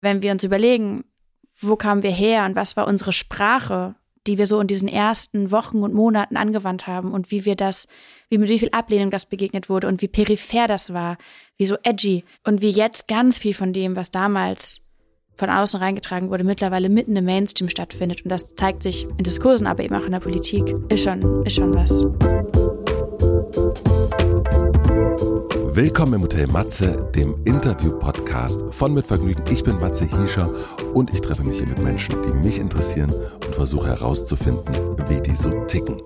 wenn wir uns überlegen, wo kamen wir her und was war unsere Sprache, die wir so in diesen ersten Wochen und Monaten angewandt haben und wie wir das, wie mit wie viel Ablehnung das begegnet wurde und wie peripher das war, wie so edgy und wie jetzt ganz viel von dem, was damals von außen reingetragen wurde, mittlerweile mitten im Mainstream stattfindet. Und das zeigt sich in Diskursen, aber eben auch in der Politik. Ist schon, ist schon was. Willkommen im Hotel Matze, dem Interview-Podcast von Mit Vergnügen. Ich bin Matze Hiescher und ich treffe mich hier mit Menschen, die mich interessieren und versuche herauszufinden, wie die so ticken.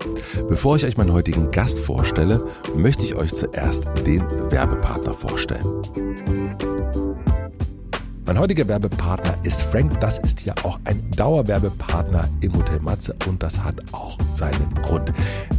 Bevor ich euch meinen heutigen Gast vorstelle, möchte ich euch zuerst den Werbepartner vorstellen. Mein heutiger Werbepartner ist Frank. Das ist ja auch ein Dauerwerbepartner im Hotel Matze und das hat auch seinen Grund.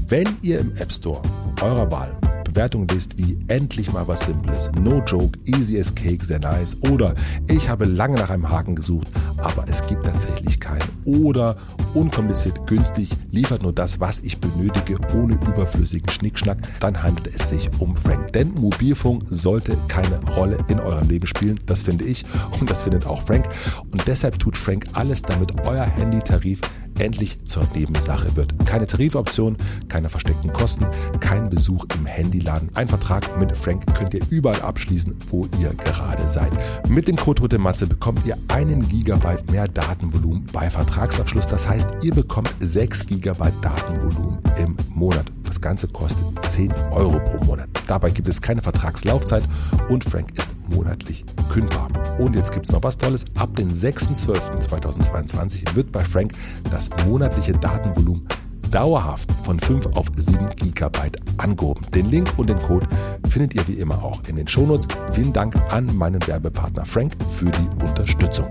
Wenn ihr im App Store eurer Wahl Bewertungen liest wie endlich mal was Simples, no joke, easy as cake, sehr nice. Oder ich habe lange nach einem Haken gesucht, aber es gibt tatsächlich keinen. Oder unkompliziert günstig, liefert nur das, was ich benötige, ohne überflüssigen Schnickschnack, dann handelt es sich um Frank. Denn Mobilfunk sollte keine Rolle in eurem Leben spielen, das finde ich und das findet auch Frank. Und deshalb tut Frank alles, damit euer Handytarif endlich zur Nebensache wird. Keine Tarifoption, keine versteckten Kosten, kein Besuch im Handyladen. Ein Vertrag mit Frank könnt ihr überall abschließen, wo ihr gerade seid. Mit dem Code Rote Matze bekommt ihr einen Gigabyte mehr Datenvolumen bei Vertragsabschluss. Das heißt, ihr bekommt 6 Gigabyte Datenvolumen im Monat. Das Ganze kostet 10 Euro pro Monat. Dabei gibt es keine Vertragslaufzeit und Frank ist monatlich kündbar. Und jetzt gibt es noch was Tolles. Ab dem 6.12.2022 wird bei Frank das monatliche Datenvolumen dauerhaft von 5 auf 7 Gigabyte angehoben. Den Link und den Code findet ihr wie immer auch in den Shownotes. Vielen Dank an meinen Werbepartner Frank für die Unterstützung.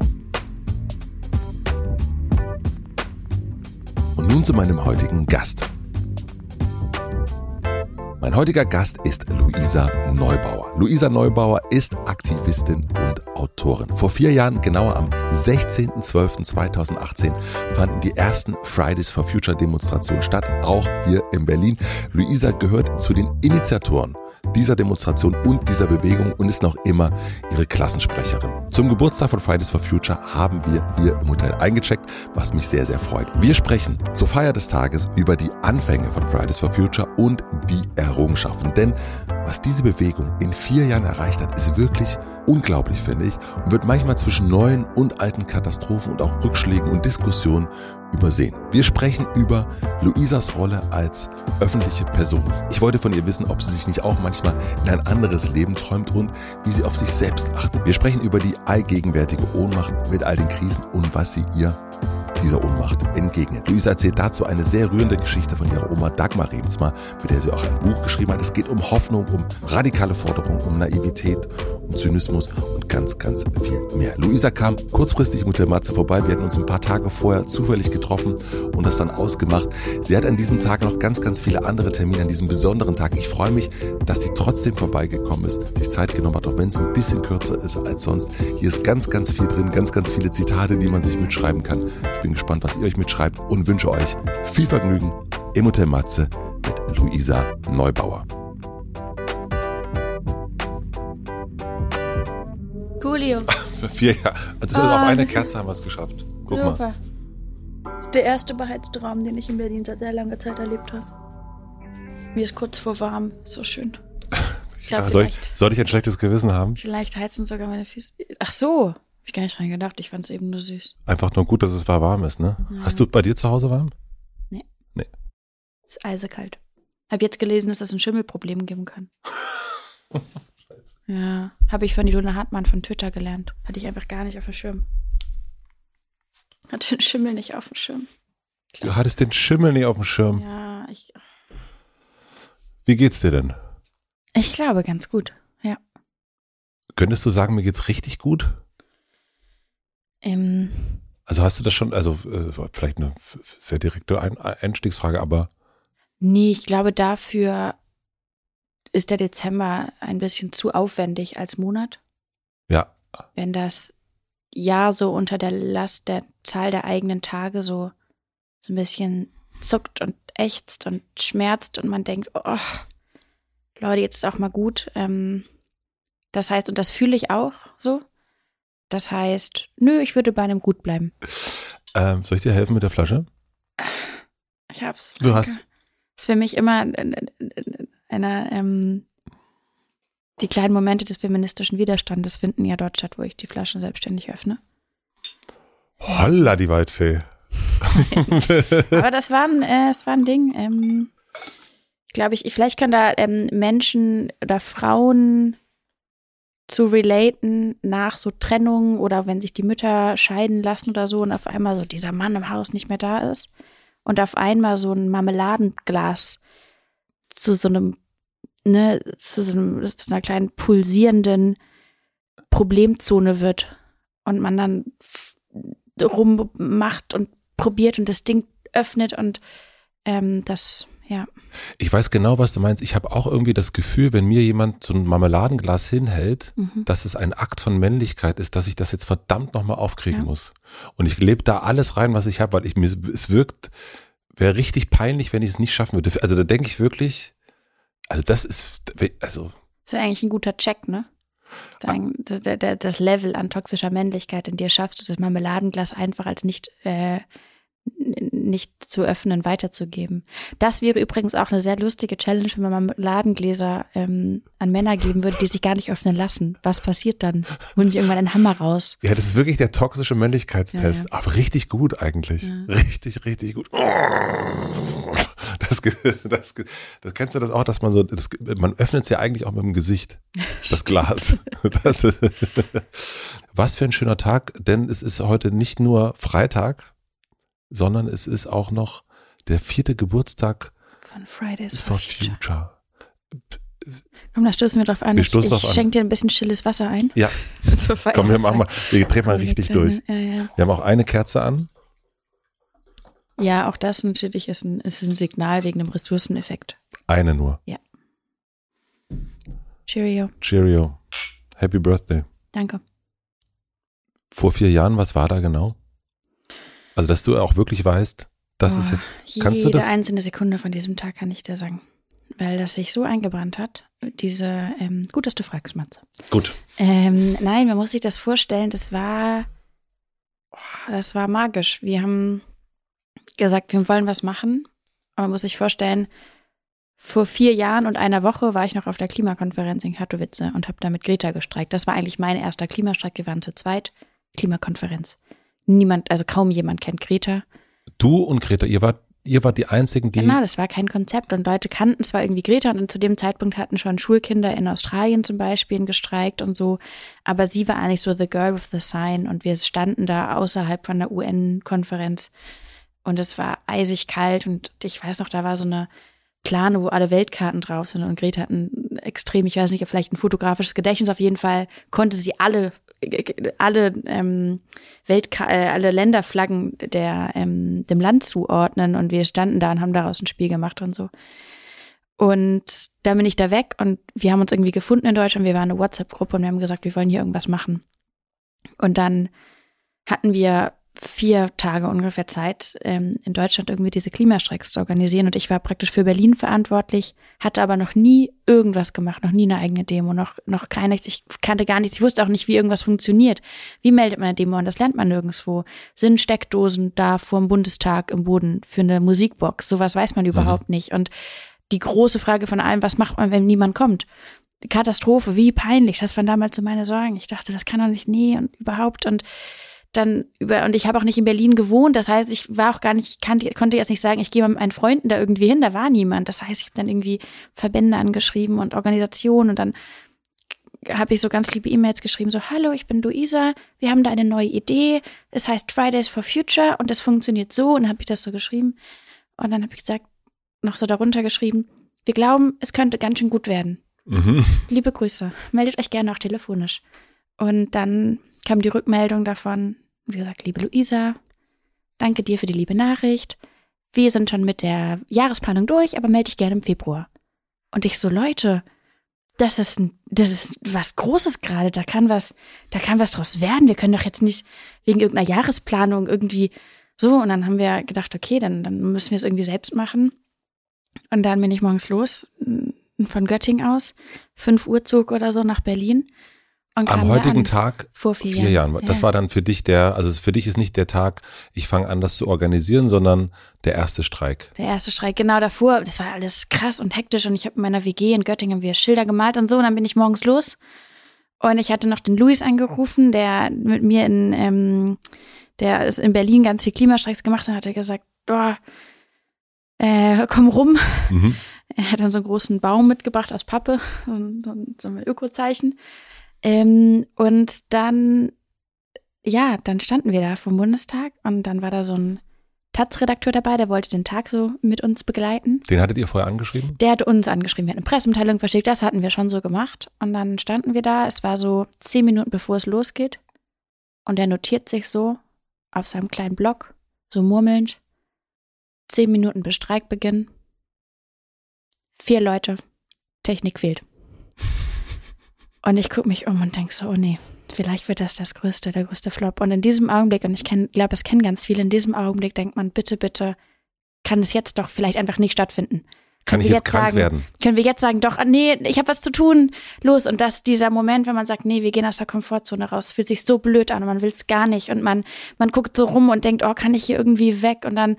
Und nun zu meinem heutigen Gast. Mein heutiger Gast ist Luisa Neubauer. Luisa Neubauer ist Aktivistin und Autorin. Vor vier Jahren, genauer am 16.12.2018, fanden die ersten Fridays for Future Demonstrationen statt, auch hier in Berlin. Luisa gehört zu den Initiatoren dieser Demonstration und dieser Bewegung und ist noch immer ihre Klassensprecherin. Zum Geburtstag von Fridays for Future haben wir hier im Hotel eingecheckt, was mich sehr, sehr freut. Wir sprechen zur Feier des Tages über die Anfänge von Fridays for Future und die Errungenschaften. Denn was diese Bewegung in vier Jahren erreicht hat, ist wirklich unglaublich, finde ich, und wird manchmal zwischen neuen und alten Katastrophen und auch Rückschlägen und Diskussionen übersehen. Wir sprechen über Luisas Rolle als öffentliche Person. Ich wollte von ihr wissen, ob sie sich nicht auch manchmal in ein anderes Leben träumt und wie sie auf sich selbst achtet. Wir sprechen über die allgegenwärtige Ohnmacht mit all den Krisen und was sie ihr dieser Ohnmacht entgegnet. Luisa erzählt dazu eine sehr rührende Geschichte von ihrer Oma Dagmar Rebensmar, mit der sie auch ein Buch geschrieben hat. Es geht um Hoffnung, um radikale Forderungen, um Naivität, um Zynismus und ganz, ganz viel mehr. Luisa kam kurzfristig mit der Matze vorbei. Wir hatten uns ein paar Tage vorher zufällig getroffen und das dann ausgemacht. Sie hat an diesem Tag noch ganz, ganz viele andere Termine an diesem besonderen Tag. Ich freue mich, dass sie trotzdem vorbeigekommen ist, sich Zeit genommen hat, auch wenn es ein bisschen kürzer ist als sonst. Hier ist ganz, ganz viel drin, ganz, ganz viele Zitate, die man sich mitschreiben kann. Ich bin gespannt, was ihr euch mitschreibt und wünsche euch viel Vergnügen im Hotel Matze mit Luisa Neubauer. Coolio. Für vier Jahre. Also Ah, auf eine Kerze haben wir es geschafft. Guck mal. Super. Das ist der erste beheizte Raum, den ich in Berlin seit sehr langer Zeit erlebt habe. Mir ist kurz vor warm. So schön. Ich Ja, glaube, soll, ich, soll ich ein schlechtes Gewissen haben? vielleicht heizen sogar meine Füße. Ach so. Hab ich gar nicht dran gedacht. Ich fand es eben nur süß. Einfach nur gut, dass es warm ist, ne? Ja. Hast du bei dir zu Hause warm? Es ist eisekalt. Hab jetzt gelesen, dass das ein Schimmelproblem geben kann. Ja, habe ich von Ilona Hartmann von Twitter gelernt. Hatte ich einfach gar nicht auf dem Schirm. Hatte den Schimmel nicht auf dem Schirm. Du hattest den Schimmel nicht auf dem Schirm. Ja, ich, Wie geht's dir denn? ich glaube ganz gut. Ja. Könntest du sagen, mir geht's richtig gut? Ähm, Also hast du das schon, also äh, vielleicht eine sehr direkte Ein Einstiegsfrage, aber nee, ich glaube, dafür ist der Dezember ein bisschen zu aufwendig als Monat. ja, Wenn das Jahr so unter der Last der Zahl der eigenen Tage so, so ein bisschen zuckt und ächzt und schmerzt und man denkt, oh, Leute, jetzt ist auch mal gut. Ähm, das heißt, und das fühle ich auch so, Das heißt, nö, ich würde bei einem Gut bleiben. Ähm, soll ich dir helfen mit der Flasche? Ich hab's. Du danke. hast. ist für mich immer eine, ähm, die kleinen Momente des feministischen Widerstandes finden ja dort statt, wo ich die Flaschen selbstständig öffne. Holla, die Waldfee. Aber das war ein, äh, es war ein Ding. Ähm, ich glaube, ich, vielleicht können da ähm, Menschen oder Frauen zu relaten nach so Trennungen oder wenn sich die Mütter scheiden lassen oder so und auf einmal so dieser Mann im Haus nicht mehr da ist und auf einmal so ein Marmeladenglas zu so einem, ne, zu so, einem, zu einer kleinen pulsierenden Problemzone wird und man dann rummacht und probiert und das Ding öffnet und ähm, das, ja. Ich weiß genau, was du meinst. Ich habe auch irgendwie das Gefühl, wenn mir jemand so ein Marmeladenglas hinhält, Mhm. dass es ein Akt von Männlichkeit ist, dass ich das jetzt verdammt nochmal aufkriegen Ja. muss. Und ich lebe da alles rein, was ich habe, weil ich mir, es wirkt, wäre richtig peinlich, wenn ich es nicht schaffen würde. Also da denke ich wirklich, also das ist, also Das ist eigentlich ein guter Check, ne? Ah. das Level an toxischer Männlichkeit in dir schaffst du das Marmeladenglas einfach als nicht, äh, nicht zu öffnen, weiterzugeben. Das wäre übrigens auch eine sehr lustige Challenge, wenn man Marmeladengläser ähm, an Männer geben würde, die sich gar nicht öffnen lassen. Was passiert dann? Holen sie irgendwann einen Hammer raus? Ja, das ist wirklich der toxische Männlichkeitstest. Ja, Aber richtig gut eigentlich. Ja. Richtig, richtig gut. Das, das, das kennst du das auch, dass man so, das, man öffnet es ja eigentlich auch mit dem Gesicht, das Glas. Das, was für ein schöner Tag, denn es ist heute nicht nur Freitag, sondern es ist auch noch der vierte Geburtstag Von Fridays for Future. Future. Komm, da stoßen wir drauf an. Wir Ich- ich drauf an. schenke dir ein bisschen stilles Wasser ein. Ja, komm, wir machen mal, wir drehen mal richtig durch. Ja, ja. Wir haben auch eine Kerze an. ja, auch das natürlich ist ein, ist ein Signal wegen dem Ressourceneffekt. Eine nur. Cheerio. Cheerio. Happy Birthday. Danke. Vor vier Jahren, was war da genau? Also, dass du auch wirklich weißt, das ist Boah, jetzt, kannst du Jede das? einzelne Sekunde von diesem Tag kann ich dir sagen. Weil das sich so eingebrannt hat. Diese, ähm, gut, dass du fragst, Matze. Gut. Ähm, nein, man muss sich das vorstellen, das war, oh, das war magisch. Wir haben gesagt, wir wollen was machen. Aber man muss sich vorstellen, vor vier Jahren und einer Woche war ich noch auf der Klimakonferenz in Katowice und habe da mit Greta gestreikt. Das war eigentlich mein erster Klimastreik. Wir waren zu zweit. Klimakonferenz. Niemand, also kaum jemand kennt Greta. Du und Greta, ihr wart, ihr wart die einzigen, die. Genau, das war kein Konzept und Leute kannten zwar irgendwie Greta und zu dem Zeitpunkt hatten schon Schulkinder in Australien zum Beispiel gestreikt und so, aber sie war eigentlich so the girl with the sign und wir standen da außerhalb von der UN-Konferenz und es war eisig kalt und ich weiß noch, da war so eine Plane, wo alle Weltkarten drauf sind und Greta hat ein extrem, ich weiß nicht, vielleicht ein fotografisches Gedächtnis, auf jeden Fall konnte sie alle alle ähm, Weltka äh, alle Länderflaggen der ähm, dem Land zuordnen und wir standen da und haben daraus ein Spiel gemacht und so. Und dann bin ich da weg und wir haben uns irgendwie gefunden in Deutschland. Wir waren eine WhatsApp-Gruppe und wir haben gesagt, wir wollen hier irgendwas machen. Und dann hatten wir vier Tage ungefähr Zeit, ähm, in Deutschland irgendwie diese Klimastreiks zu organisieren. Und ich war praktisch für Berlin verantwortlich, hatte aber noch nie irgendwas gemacht, noch nie eine eigene Demo, noch, noch keine, ich kannte gar nichts, ich wusste auch nicht, wie irgendwas funktioniert. Wie meldet man eine Demo an? Das lernt man nirgendwo. Sind Steckdosen da vor dem Bundestag im Boden für eine Musikbox? Sowas weiß man überhaupt nicht. Und die große Frage von allem, was macht man, wenn niemand kommt? Katastrophe, wie peinlich. Das waren damals so meine Sorgen. Ich dachte, das kann doch nicht, nee und überhaupt. Und dann über, und ich habe auch nicht in Berlin gewohnt. Das heißt, ich war auch gar nicht, ich kannte, konnte jetzt nicht sagen, ich gehe mal mit meinen Freunden da irgendwie hin. Da war niemand. Das heißt, ich habe dann irgendwie Verbände angeschrieben und Organisationen und dann habe ich so ganz liebe E-Mails geschrieben, so, hallo, ich bin Luisa, wir haben da eine neue Idee, es heißt Fridays for Future und das funktioniert so und dann habe ich das so geschrieben und dann habe ich gesagt, noch so darunter geschrieben, wir glauben, es könnte ganz schön gut werden. Mhm. Liebe Grüße, meldet euch gerne auch telefonisch. Und dann kam die Rückmeldung davon, wie gesagt, liebe Luisa, danke dir für die liebe Nachricht. Wir sind schon mit der Jahresplanung durch, aber melde dich gerne im Februar. Und ich so, Leute, das ist, das ist was Großes gerade. Da kann was, da kann was draus werden. Wir können doch jetzt nicht wegen irgendeiner Jahresplanung irgendwie so. Und dann haben wir gedacht, okay, dann, dann müssen wir es irgendwie selbst machen. Und dann bin ich morgens los, von Göttingen aus, 5 Uhr Zug oder so nach Berlin. Und Am heutigen an. Tag Vor vier, vier Jahren. Jahren. Das ja. war dann für dich der, also für dich ist nicht der Tag, ich fange an, das zu organisieren, sondern der erste Streik. Der erste Streik, genau davor. Das war alles krass und hektisch und ich habe in meiner WG in Göttingen wir Schilder gemalt und so. Und dann bin ich morgens los und ich hatte noch den Luis angerufen, der mit mir in, ähm, der ist in Berlin ganz viel Klimastreiks gemacht und hat er gesagt, oh, äh, komm rum. Mhm. Er hat dann so einen großen Baum mitgebracht aus Pappe, so so so ein Ökozeichen. Ähm, und dann, ja, dann standen wir da vom Bundestag und dann war da so ein Taz-Redakteur dabei, der wollte den Tag so mit uns begleiten. Den hattet ihr vorher angeschrieben? Der hat uns angeschrieben, wir hatten eine Pressemitteilung verschickt, das hatten wir schon so gemacht. Und dann standen wir da, es war so zehn Minuten bevor es losgeht. Und der notiert sich so auf seinem kleinen Block, so murmelnd, zehn Minuten bis Streikbeginn. Vier Leute, Technik fehlt. Und ich gucke mich um und denke so, oh nee, vielleicht wird das das größte, der größte Flop. Und in diesem Augenblick, und ich glaube, das kennen ganz viele, in diesem Augenblick denkt man, bitte, bitte, kann es jetzt doch vielleicht einfach nicht stattfinden. Kann Können ich wir jetzt krank sagen, werden? Können wir jetzt sagen, doch, ah, nee, ich habe was zu tun, los. Und das, dieser Moment, wenn man sagt, nee, wir gehen aus der Komfortzone raus, fühlt sich so blöd an und man will es gar nicht. Und man, man guckt so rum und denkt, oh, kann ich hier irgendwie weg? Und dann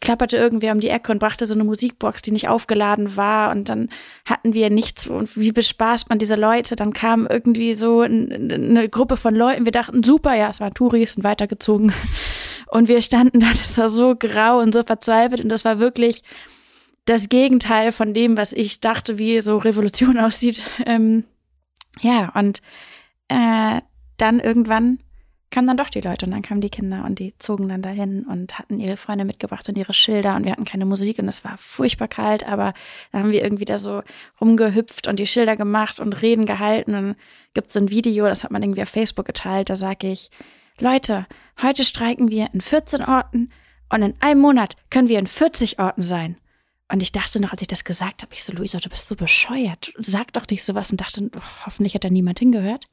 klapperte irgendwer um die Ecke und brachte so eine Musikbox, die nicht aufgeladen war. Und dann hatten wir nichts. Und wie bespaßt man diese Leute? Dann kam irgendwie so ein, eine Gruppe von Leuten. Wir dachten, super, ja, es waren Touris und weitergezogen. Und wir standen da, das war so grau und so verzweifelt. Und das war wirklich das Gegenteil von dem, was ich dachte, wie so Revolution aussieht. Ähm, ja, und äh, dann irgendwann kamen dann doch die Leute und dann kamen die Kinder und die zogen dann dahin und hatten ihre Freunde mitgebracht und ihre Schilder und wir hatten keine Musik und es war furchtbar kalt, aber da haben wir irgendwie da so rumgehüpft und die Schilder gemacht und Reden gehalten und gibt's so ein Video, das hat man irgendwie auf Facebook geteilt, da sage ich, Leute, heute streiken wir in 14 Orten und in einem Monat können wir in 40 Orten sein. Und ich dachte noch, als ich das gesagt habe, ich so, Luisa, du bist so bescheuert. Sag doch nicht sowas und dachte, hoffentlich hat da niemand hingehört.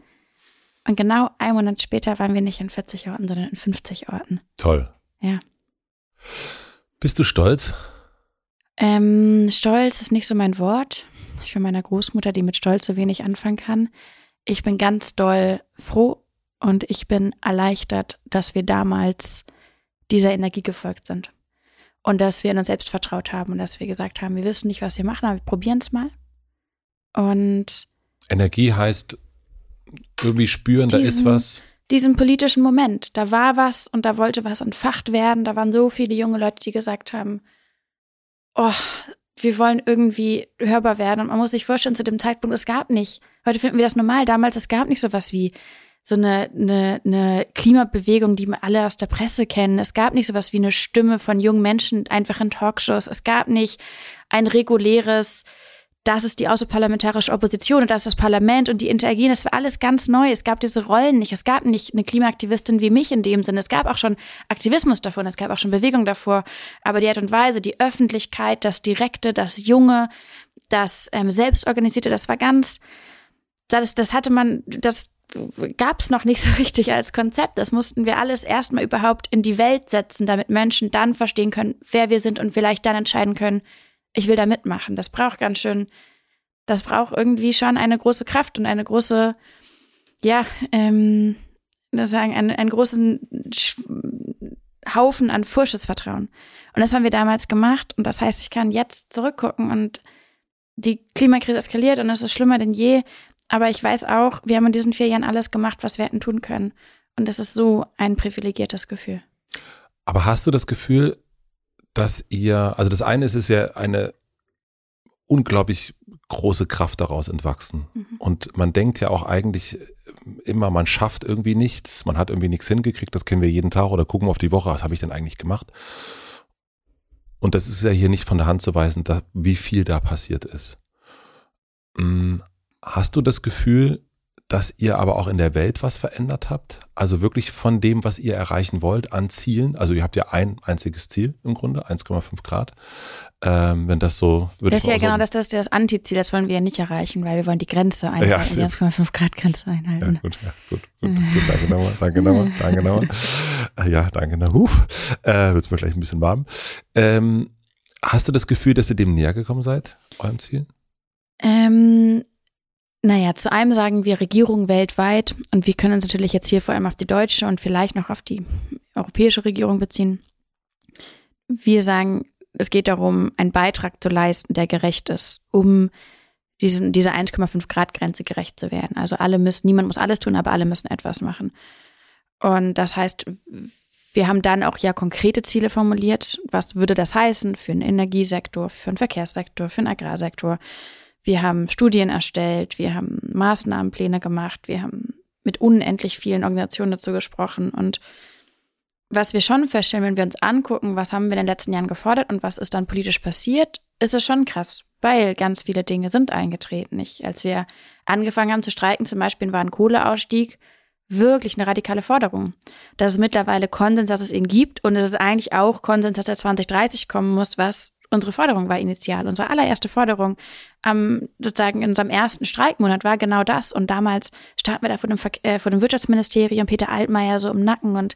Und genau einen Monat später waren wir nicht in 40 Orten, sondern in 50 Orten. Toll. Ja. Bist du stolz? Ähm, Stolz ist nicht so mein Wort. Ich bin meiner Großmutter, die mit Stolz so wenig anfangen kann. Ich bin ganz doll froh und ich bin erleichtert, dass wir damals dieser Energie gefolgt sind. Und dass wir in uns selbst vertraut haben und dass wir gesagt haben, wir wissen nicht, was wir machen, aber wir probieren es mal. Und Energie heißt irgendwie spüren, da ist Diesen- was. diesen politischen Moment, da war was und da wollte was entfacht werden. Da waren so viele junge Leute, die gesagt haben, oh, wir wollen irgendwie hörbar werden. Und man muss sich vorstellen, zu dem Zeitpunkt, es gab nicht, heute finden wir das normal, damals, es gab nicht sowas wie so eine, eine, eine Klimabewegung, die wir alle aus der Presse kennen. Es gab nicht sowas wie eine Stimme von jungen Menschen einfach in Talkshows. Es gab nicht ein reguläres, das ist die außerparlamentarische Opposition und das ist das Parlament und die interagieren. Das war alles ganz neu. Es gab diese Rollen nicht. Es gab nicht eine Klimaaktivistin wie mich in dem Sinne. Es gab auch schon Aktivismus davor und es gab auch schon Bewegung davor. Aber die Art und Weise, die Öffentlichkeit, das Direkte, das Junge, das ähm, Selbstorganisierte, das war ganz, das, das hatte man, das gab es noch nicht so richtig als Konzept. Das mussten wir alles erstmal überhaupt in die Welt setzen, damit Menschen dann verstehen können, wer wir sind und vielleicht dann entscheiden können, ich will da mitmachen. Das braucht ganz schön, das braucht irgendwie schon eine große Kraft und eine große, ja, ähm, sagen, einen, einen großen Haufen an fursches Vertrauen. Und das haben wir damals gemacht. Und das heißt, ich kann jetzt zurückgucken und die Klimakrise eskaliert und es ist schlimmer denn je. Aber ich weiß auch, wir haben in diesen vier Jahren alles gemacht, was wir hätten tun können. Und das ist so ein privilegiertes Gefühl. Aber hast du das Gefühl, dass ihr, also das eine ist, ist ja eine unglaublich große Kraft daraus entwachsen. Mhm. Und man denkt ja auch eigentlich immer, man schafft irgendwie nichts, man hat irgendwie nichts hingekriegt, das kennen wir jeden Tag oder gucken wir auf die Woche, was habe ich denn eigentlich gemacht? Und das ist ja hier nicht von der Hand zu weisen, da, wie viel da passiert ist. Mm, Hast du das Gefühl, dass ihr aber auch in der Welt was verändert habt? Also wirklich von dem, was ihr erreichen wollt, an Zielen? Also ihr habt ja ein einziges Ziel im Grunde, 1,5 Grad. Ähm, wenn das so würde Das ist ja mal genau so, das, das das Antiziel, das wollen wir ja nicht erreichen, weil wir wollen die Grenze Ja, einhalten, die stimmt. 1,5 Grad Grenze Ja, einhalten. gut, ja, gut, gut, gut, danke nochmal, danke nochmal, danke nochmal. Ja, danke nochmal. Huf, äh, wird's mir gleich ein bisschen warm. Ähm, hast du das Gefühl, dass ihr dem näher gekommen seid, eurem Ziel? Ähm, Naja, zu einem sagen wir Regierung weltweit und wir können uns natürlich jetzt hier vor allem auf die deutsche und vielleicht noch auf die europäische Regierung beziehen. Wir sagen, es geht darum, einen Beitrag zu leisten, der gerecht ist, um diesem, dieser 1,5 Grad Grenze gerecht zu werden. Also alle müssen, niemand muss alles tun, aber alle müssen etwas machen. Und das heißt, wir haben dann auch ja konkrete Ziele formuliert. Was würde das heißen für den Energiesektor, für den Verkehrssektor, für den Agrarsektor? Wir haben Studien erstellt, wir haben Maßnahmenpläne gemacht, wir haben mit unendlich vielen Organisationen dazu gesprochen. Und was wir schon feststellen, wenn wir uns angucken, was haben wir in den letzten Jahren gefordert und was ist dann politisch passiert, ist es schon krass, weil ganz viele Dinge sind eingetreten. Ich, als wir angefangen haben zu streiken, zum Beispiel war ein Kohleausstieg wirklich eine radikale Forderung. Das ist mittlerweile Konsens, dass es ihn gibt und es ist eigentlich auch Konsens, dass er 2030 kommen muss, was unsere Forderung war initial. Unsere allererste Forderung ähm, sozusagen in unserem ersten Streikmonat war genau das. Und damals standen wir da vor dem, Ver äh, vor dem Wirtschaftsministerium, Peter Altmaier so im Nacken und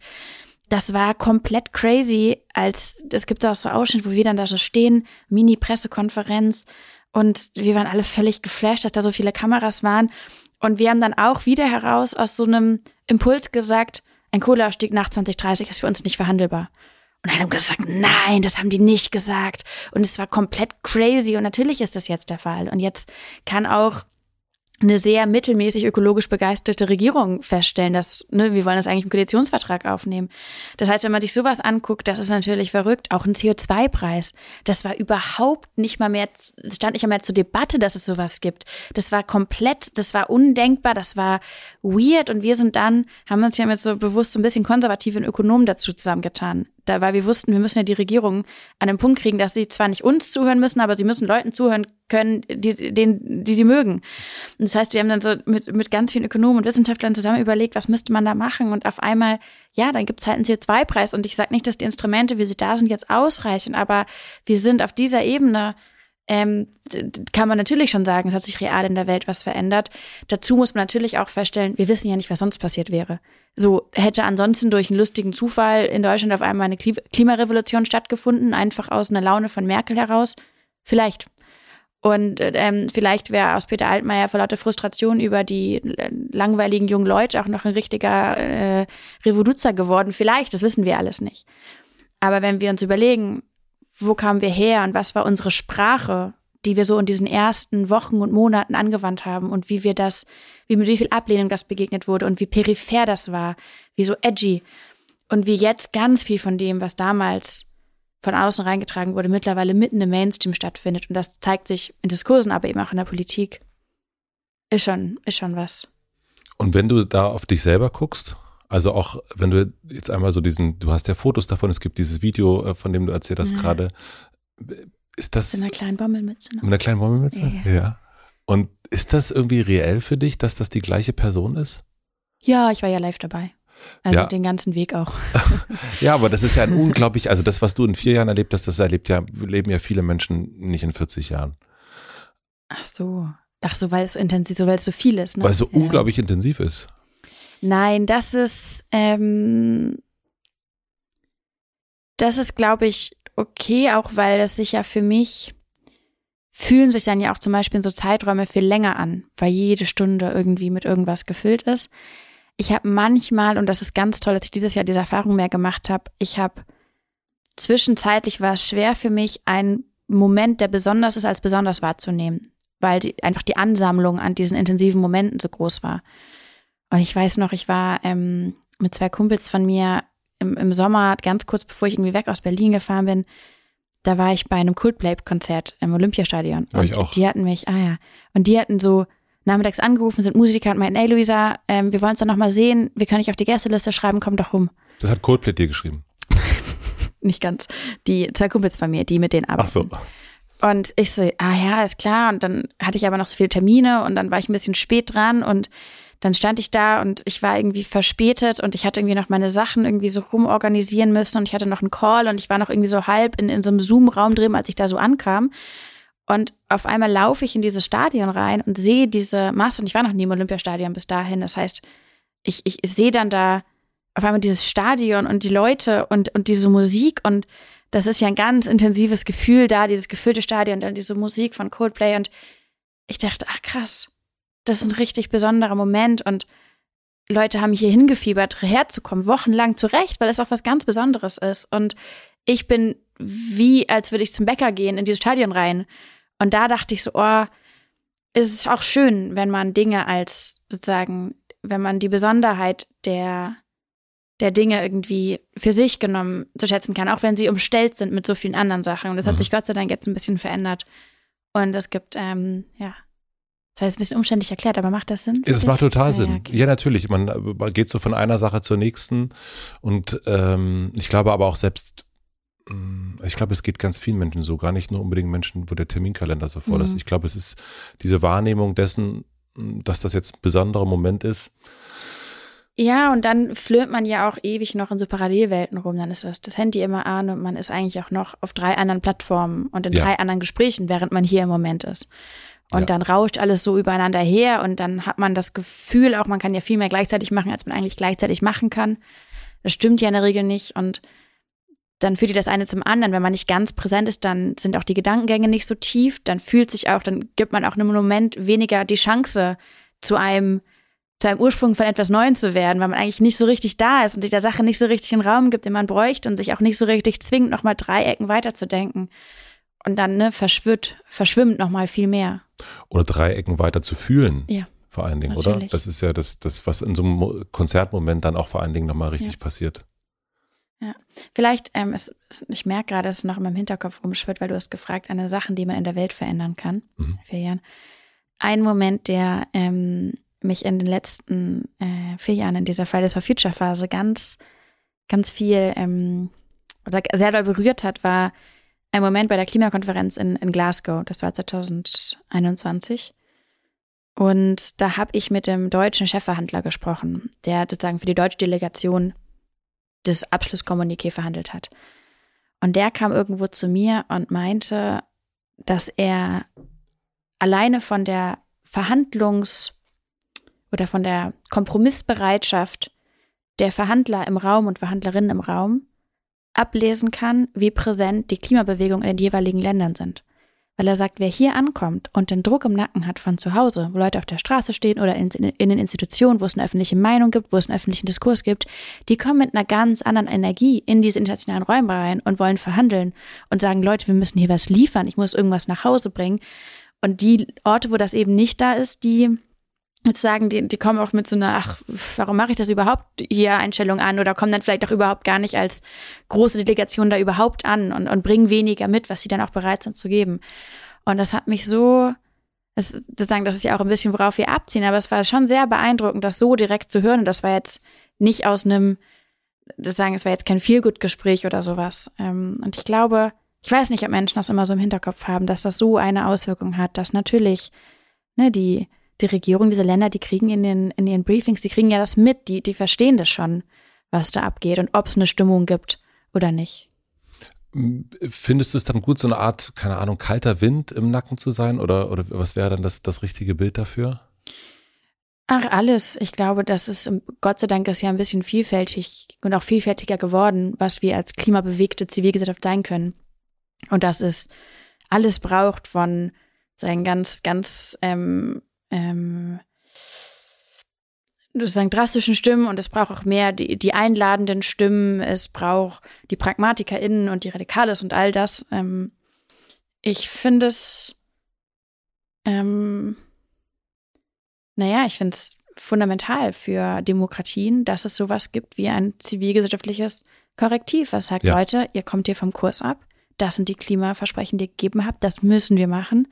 das war komplett crazy, als es gibt auch so Ausschnitte, wo wir dann da so stehen, Mini-Pressekonferenz und wir waren alle völlig geflasht, dass da so viele Kameras waren. Und wir haben dann auch wieder heraus aus so einem Impuls gesagt, ein Kohleausstieg nach 2030 ist für uns nicht verhandelbar. Und alle haben gesagt, nein, das haben die nicht gesagt. Und es war komplett crazy. Und natürlich ist das jetzt der Fall. Und jetzt kann auch eine sehr mittelmäßig ökologisch begeisterte Regierung feststellen, dass ne, wir wollen das eigentlich im Koalitionsvertrag aufnehmen. Das heißt, wenn man sich sowas anguckt, das ist natürlich verrückt. Auch ein CO2-Preis, das war überhaupt nicht mal mehr, stand nicht mal mehr zur Debatte, dass es sowas gibt. Das war komplett, das war undenkbar, das war weird. Und wir sind dann, haben uns ja mit so bewusst so ein bisschen konservativen Ökonomen dazu zusammengetan da, weil wir wussten, wir müssen ja die Regierung an den Punkt kriegen, dass sie zwar nicht uns zuhören müssen, aber sie müssen Leuten zuhören können, die, den, die sie mögen. Und das heißt, wir haben dann so mit, mit ganz vielen Ökonomen und Wissenschaftlern zusammen überlegt, was müsste man da machen? Und auf einmal, ja, dann gibt es halt einen CO2-Preis. Und ich sage nicht, dass die Instrumente, wie sie da sind, jetzt ausreichen, aber wir sind auf dieser Ebene ähm, kann man natürlich schon sagen, es hat sich real in der Welt was verändert. Dazu muss man natürlich auch feststellen, wir wissen ja nicht, was sonst passiert wäre. So hätte ansonsten durch einen lustigen Zufall in Deutschland auf einmal eine Klimarevolution stattgefunden, einfach aus einer Laune von Merkel heraus. Vielleicht. Und ähm, vielleicht wäre aus Peter Altmaier vor lauter Frustration über die äh, langweiligen jungen Leute auch noch ein richtiger äh, Revoluzer geworden. Vielleicht, das wissen wir alles nicht. Aber wenn wir uns überlegen, wo kamen wir her und was war unsere Sprache, die wir so in diesen ersten Wochen und Monaten angewandt haben und wie wir das, wie mit wie viel Ablehnung das begegnet wurde und wie peripher das war, wie so edgy und wie jetzt ganz viel von dem, was damals von außen reingetragen wurde, mittlerweile mitten im Mainstream stattfindet und das zeigt sich in Diskursen, aber eben auch in der Politik, ist schon, ist schon was. Und wenn du da auf dich selber guckst, also auch wenn du jetzt einmal so diesen, du hast ja Fotos davon, es gibt dieses Video, äh, von dem du erzählt hast ja. gerade, ist das. Mit einer kleinen Bommelmütze. Ne? Mit einer kleinen Bommelmütze? Ja. ja. Und ist das irgendwie reell für dich, dass das die gleiche Person ist? Ja, ich war ja live dabei. Also ja. den ganzen Weg auch. ja, aber das ist ja ein unglaublich, also das, was du in vier Jahren erlebt hast, das erlebt ja, leben ja viele Menschen nicht in 40 Jahren. Ach so. Ach so, weil es so intensiv, so weil es so viel ist, ne? Weil es so ja. unglaublich intensiv ist. Nein, das ist, ähm, das ist, glaube ich, okay, auch weil das sich ja für mich fühlen sich dann ja auch zum Beispiel in so Zeiträume viel länger an, weil jede Stunde irgendwie mit irgendwas gefüllt ist. Ich habe manchmal, und das ist ganz toll, dass ich dieses Jahr diese Erfahrung mehr gemacht habe, ich habe zwischenzeitlich war es schwer für mich, einen Moment, der besonders ist, als besonders wahrzunehmen, weil die, einfach die Ansammlung an diesen intensiven Momenten so groß war. Und ich weiß noch, ich war ähm, mit zwei Kumpels von mir im, im Sommer, ganz kurz bevor ich irgendwie weg aus Berlin gefahren bin, da war ich bei einem Coldplay-Konzert im Olympiastadion. Ja, ich auch. Die hatten mich, ah ja, und die hatten so nachmittags angerufen, sind Musiker und meinten, ey Luisa, ähm, wir wollen uns dann nochmal sehen, wir können dich auf die Gästeliste schreiben, komm doch rum. Das hat Coldplay dir geschrieben? Nicht ganz. Die zwei Kumpels von mir, die mit denen arbeiten. Ach so. Und ich so, ah ja, ist klar. Und dann hatte ich aber noch so viele Termine und dann war ich ein bisschen spät dran und dann stand ich da und ich war irgendwie verspätet und ich hatte irgendwie noch meine Sachen irgendwie so rumorganisieren müssen und ich hatte noch einen Call und ich war noch irgendwie so halb in, in so einem Zoom-Raum drin, als ich da so ankam. Und auf einmal laufe ich in dieses Stadion rein und sehe diese Masse und ich war noch nie im Olympiastadion bis dahin. Das heißt, ich, ich sehe dann da auf einmal dieses Stadion und die Leute und, und diese Musik und das ist ja ein ganz intensives Gefühl da, dieses gefüllte Stadion, dann diese Musik von Coldplay und ich dachte, ach krass, das ist ein richtig besonderer Moment und Leute haben hier hingefiebert, herzukommen, wochenlang zurecht, weil es auch was ganz Besonderes ist. Und ich bin wie, als würde ich zum Bäcker gehen, in dieses Stadion rein. Und da dachte ich so, oh, es ist auch schön, wenn man Dinge als sozusagen, wenn man die Besonderheit der, der Dinge irgendwie für sich genommen zu schätzen kann, auch wenn sie umstellt sind mit so vielen anderen Sachen. Und das mhm. hat sich Gott sei Dank jetzt ein bisschen verändert. Und es gibt, ähm, ja, das heißt, ein bisschen umständlich erklärt, aber macht das Sinn? Das macht total Sinn. Ja, okay. ja, natürlich. Man, man, geht so von einer Sache zur nächsten. Und ähm, ich glaube aber auch selbst, mm, ich glaube, es geht ganz vielen Menschen so, gar nicht nur unbedingt Menschen, wo der Terminkalender so voll mhm. ist. Ich glaube, es ist diese Wahrnehmung dessen, dass das jetzt ein besonderer Moment ist. Ja, und dann flirrt man ja auch ewig noch in so Parallelwelten rum. Dann ist das, das Handy immer an und man ist eigentlich auch noch auf drei anderen Plattformen und in ja. drei anderen Gesprächen, während man hier im Moment ist. Und ja. dann rauscht alles so übereinander her und dann hat man das Gefühl, auch man kann ja viel mehr gleichzeitig machen, als man eigentlich gleichzeitig machen kann. Das stimmt ja in der Regel nicht und dann führt dir das eine zum anderen. Wenn man nicht ganz präsent ist, dann sind auch die Gedankengänge nicht so tief. Dann fühlt sich auch, dann gibt man auch in einem Moment weniger die Chance, zu einem, zu einem Ursprung von etwas Neuem zu werden, weil man eigentlich nicht so richtig da ist und sich der Sache nicht so richtig den Raum gibt, den man bräuchte und sich auch nicht so richtig zwingt, nochmal drei Ecken weiterzudenken. Und dann ne, verschwimmt, verschwimmt nochmal viel mehr. Oder drei Ecken weiter zu fühlen. Ja. Vor allen Dingen, natürlich. oder? Das ist ja das, das, was in so einem Konzertmoment dann auch vor allen Dingen nochmal richtig ja. passiert. Ja, vielleicht, ähm, es, ich merke gerade, dass es noch in meinem Hinterkopf rumschwirrt, weil du hast gefragt, eine Sachen, die man in der Welt verändern kann. Mhm. Vier Jahren. Ein Moment, der ähm, mich in den letzten äh, vier Jahren in dieser Fridays for Future Phase ganz, ganz viel ähm, oder sehr doll berührt hat, war ein Moment bei der Klimakonferenz in, in Glasgow. Das war 2021. Und da habe ich mit dem deutschen Chefverhandler gesprochen, der sozusagen für die deutsche Delegation das Abschlusskommuniqué verhandelt hat. Und der kam irgendwo zu mir und meinte, dass er alleine von der Verhandlungs- oder von der Kompromissbereitschaft der Verhandler im Raum und Verhandlerinnen im Raum ablesen kann, wie präsent die Klimabewegung in den jeweiligen Ländern sind. Weil er sagt, wer hier ankommt und den Druck im Nacken hat von zu Hause, wo Leute auf der Straße stehen oder in, in den Institutionen, wo es eine öffentliche Meinung gibt, wo es einen öffentlichen Diskurs gibt, die kommen mit einer ganz anderen Energie in diese internationalen Räume rein und wollen verhandeln und sagen, Leute, wir müssen hier was liefern, ich muss irgendwas nach Hause bringen. Und die Orte, wo das eben nicht da ist, die jetzt sagen, die, die kommen auch mit so einer, ach, warum mache ich das überhaupt hier Einstellung an oder kommen dann vielleicht auch überhaupt gar nicht als große Delegation da überhaupt an und, und bringen weniger mit, was sie dann auch bereit sind zu geben. Und das hat mich so, das, sozusagen, das ist ja auch ein bisschen, worauf wir abziehen, aber es war schon sehr beeindruckend, das so direkt zu hören. Und das war jetzt nicht aus einem, das sagen, es war jetzt kein Feelgood-Gespräch oder sowas. Ähm, und ich glaube, ich weiß nicht, ob Menschen das immer so im Hinterkopf haben, dass das so eine Auswirkung hat, dass natürlich, ne, die, die Regierung dieser Länder, die kriegen in den, in ihren Briefings, die kriegen ja das mit, die, die verstehen das schon, was da abgeht und ob es eine Stimmung gibt oder nicht. Findest du es dann gut, so eine Art, keine Ahnung, kalter Wind im Nacken zu sein? Oder, oder was wäre dann das, das richtige Bild dafür? Ach, alles. Ich glaube, das ist, Gott sei Dank ist ja ein bisschen vielfältig und auch vielfältiger geworden, was wir als klimabewegte Zivilgesellschaft sein können. Und das ist alles braucht von seinen ganz, ganz ähm, ähm, sozusagen drastischen Stimmen und es braucht auch mehr die, die einladenden Stimmen, es braucht die PragmatikerInnen und die Radikales und all das. Ähm, ich finde es, ähm, naja, ich finde es fundamental für Demokratien, dass es sowas gibt wie ein zivilgesellschaftliches Korrektiv, was sagt, ja. Leute, ihr kommt hier vom Kurs ab, das sind die Klimaversprechen, die ihr gegeben habt, das müssen wir machen.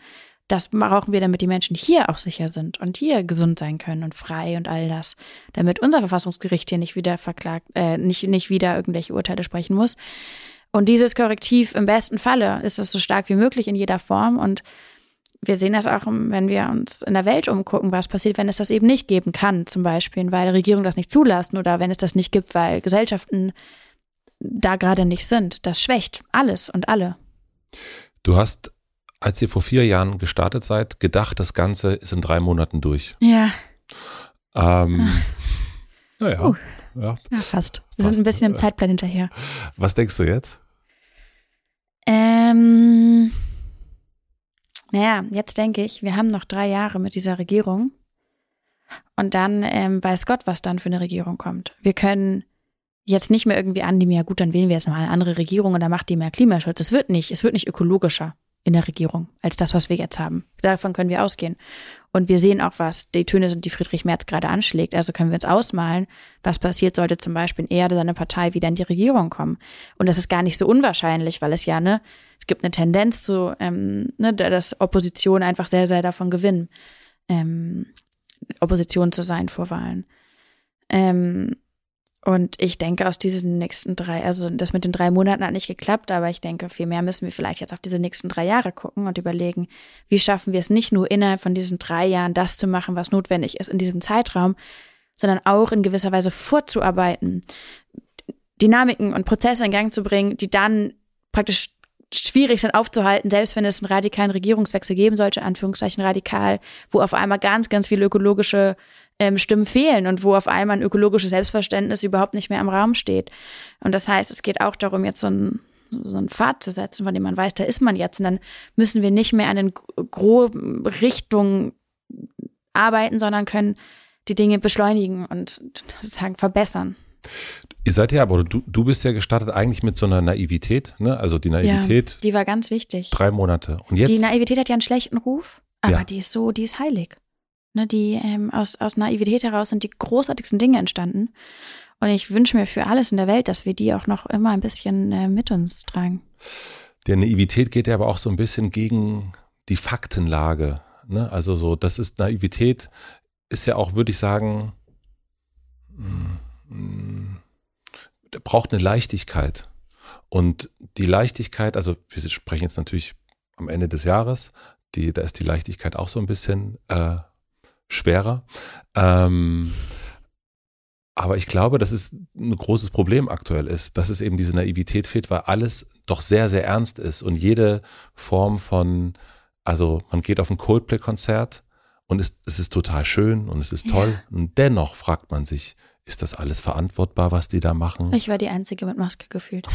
Das brauchen wir, damit die Menschen hier auch sicher sind und hier gesund sein können und frei und all das. Damit unser Verfassungsgericht hier nicht wieder verklagt, äh, nicht, nicht wieder irgendwelche Urteile sprechen muss. Und dieses Korrektiv im besten Falle ist es so stark wie möglich in jeder Form. Und wir sehen das auch, wenn wir uns in der Welt umgucken, was passiert, wenn es das eben nicht geben kann, zum Beispiel, weil Regierungen das nicht zulassen oder wenn es das nicht gibt, weil Gesellschaften da gerade nicht sind. Das schwächt alles und alle. Du hast als ihr vor vier Jahren gestartet seid, gedacht, das Ganze ist in drei Monaten durch. Ja. Ähm, naja. Uh, ja. ja, fast. Wir fast. sind ein bisschen im Zeitplan hinterher. Was denkst du jetzt? Ähm, naja, jetzt denke ich, wir haben noch drei Jahre mit dieser Regierung. Und dann ähm, weiß Gott, was dann für eine Regierung kommt. Wir können jetzt nicht mehr irgendwie annehmen, ja gut, dann wählen wir jetzt mal eine andere Regierung und dann macht die mehr Klimaschutz. Es wird nicht, es wird nicht ökologischer in der Regierung als das, was wir jetzt haben. Davon können wir ausgehen. Und wir sehen auch, was die Töne sind, die Friedrich Merz gerade anschlägt. Also können wir uns ausmalen, was passiert, sollte zum Beispiel in er oder seine Partei wieder in die Regierung kommen. Und das ist gar nicht so unwahrscheinlich, weil es ja, ne, es gibt eine Tendenz zu, ähm, ne, dass Opposition einfach sehr, sehr davon gewinnen, ähm, Opposition zu sein vor Wahlen. Ähm, und ich denke, aus diesen nächsten drei, also das mit den drei Monaten hat nicht geklappt, aber ich denke, vielmehr müssen wir vielleicht jetzt auf diese nächsten drei Jahre gucken und überlegen, wie schaffen wir es nicht nur innerhalb von diesen drei Jahren das zu machen, was notwendig ist in diesem Zeitraum, sondern auch in gewisser Weise vorzuarbeiten, Dynamiken und Prozesse in Gang zu bringen, die dann praktisch schwierig sind aufzuhalten, selbst wenn es einen radikalen Regierungswechsel geben sollte, Anführungszeichen radikal, wo auf einmal ganz, ganz viele ökologische ähm, Stimmen fehlen und wo auf einmal ein ökologisches Selbstverständnis überhaupt nicht mehr im Raum steht. Und das heißt, es geht auch darum, jetzt so ein so einen Pfad zu setzen, von dem man weiß, da ist man jetzt. Und dann müssen wir nicht mehr an den groben Richtungen arbeiten, sondern können die Dinge beschleunigen und sozusagen verbessern. Ihr seid ja, aber du, du bist ja gestartet eigentlich mit so einer Naivität, ne? Also die Naivität. Ja, die war ganz wichtig. Drei Monate. Und jetzt. Die Naivität hat ja einen schlechten Ruf, aber ja. die ist so, die ist heilig. Ne, die ähm, aus, aus Naivität heraus sind die großartigsten Dinge entstanden. Und ich wünsche mir für alles in der Welt, dass wir die auch noch immer ein bisschen äh, mit uns tragen. Der Naivität geht ja aber auch so ein bisschen gegen die Faktenlage. Ne? Also so, das ist Naivität, ist ja auch, würde ich sagen, mh, mh, braucht eine Leichtigkeit. Und die Leichtigkeit, also wir sprechen jetzt natürlich am Ende des Jahres, die, da ist die Leichtigkeit auch so ein bisschen äh, schwerer. Ähm, aber ich glaube, dass es ein großes Problem aktuell ist, dass es eben diese Naivität fehlt, weil alles doch sehr, sehr ernst ist und jede Form von, also man geht auf ein Coldplay-Konzert und es, es, ist total schön und es ist toll ja. und dennoch fragt man sich, ist das alles verantwortbar, was die da machen? Ich war die Einzige mit Maske gefühlt.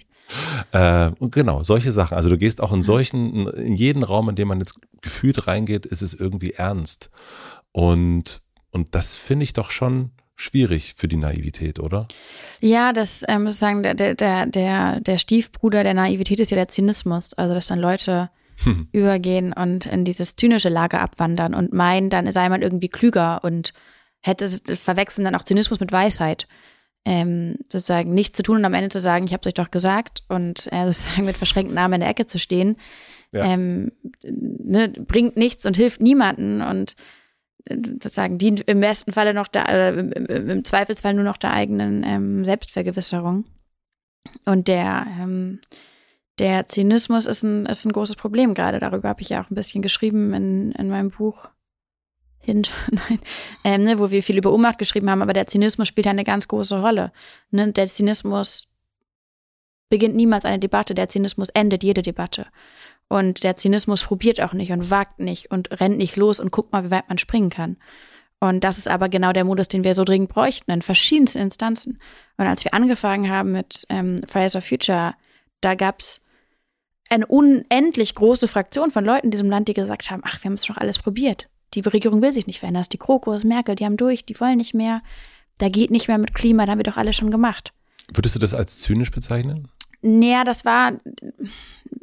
äh, und genau, solche Sachen. Also du gehst auch in solchen, in jeden Raum, in dem man jetzt gefühlt reingeht, ist es irgendwie ernst. Und, und das finde ich doch schon schwierig für die Naivität, oder? Ja, das ähm, sozusagen der, der, der, der Stiefbruder der Naivität ist ja der Zynismus. Also dass dann Leute hm. übergehen und in dieses zynische Lager abwandern und meinen, dann sei man irgendwie klüger und hätte verwechseln dann auch Zynismus mit Weisheit. Ähm, sozusagen nichts zu tun und am Ende zu sagen, ich habe es euch doch gesagt und äh, sozusagen mit verschränkten Armen in der Ecke zu stehen, ja. ähm, ne, bringt nichts und hilft niemanden und äh, sozusagen dient im besten Falle noch der, äh, im, im, Zweifelsfall nur noch der eigenen ähm, Selbstvergewisserung. Und der, ähm, der Zynismus ist ein, ist ein großes Problem gerade. Darüber habe ich ja auch ein bisschen geschrieben in, in meinem Buch. Hint, nein, ähm, ne, wo wir viel über Ohnmacht geschrieben haben, aber der Zynismus spielt ja eine ganz große Rolle. Ne? Der Zynismus beginnt niemals eine Debatte, der Zynismus endet jede Debatte. Und der Zynismus probiert auch nicht und wagt nicht und rennt nicht los und guckt mal, wie weit man springen kann. Und das ist aber genau der Modus, den wir so dringend bräuchten, in verschiedensten Instanzen. Und als wir angefangen haben mit ähm, Fridays for Future, da gab's eine unendlich große Fraktion von Leuten in diesem Land, die gesagt haben, ach, wir haben es schon alles probiert. Die Regierung will sich nicht verändern. Das ist die Krokos, Merkel, die haben durch, die wollen nicht mehr. Da geht nicht mehr mit Klima, da haben wir doch alle schon gemacht. Würdest du das als zynisch bezeichnen? Naja, das war,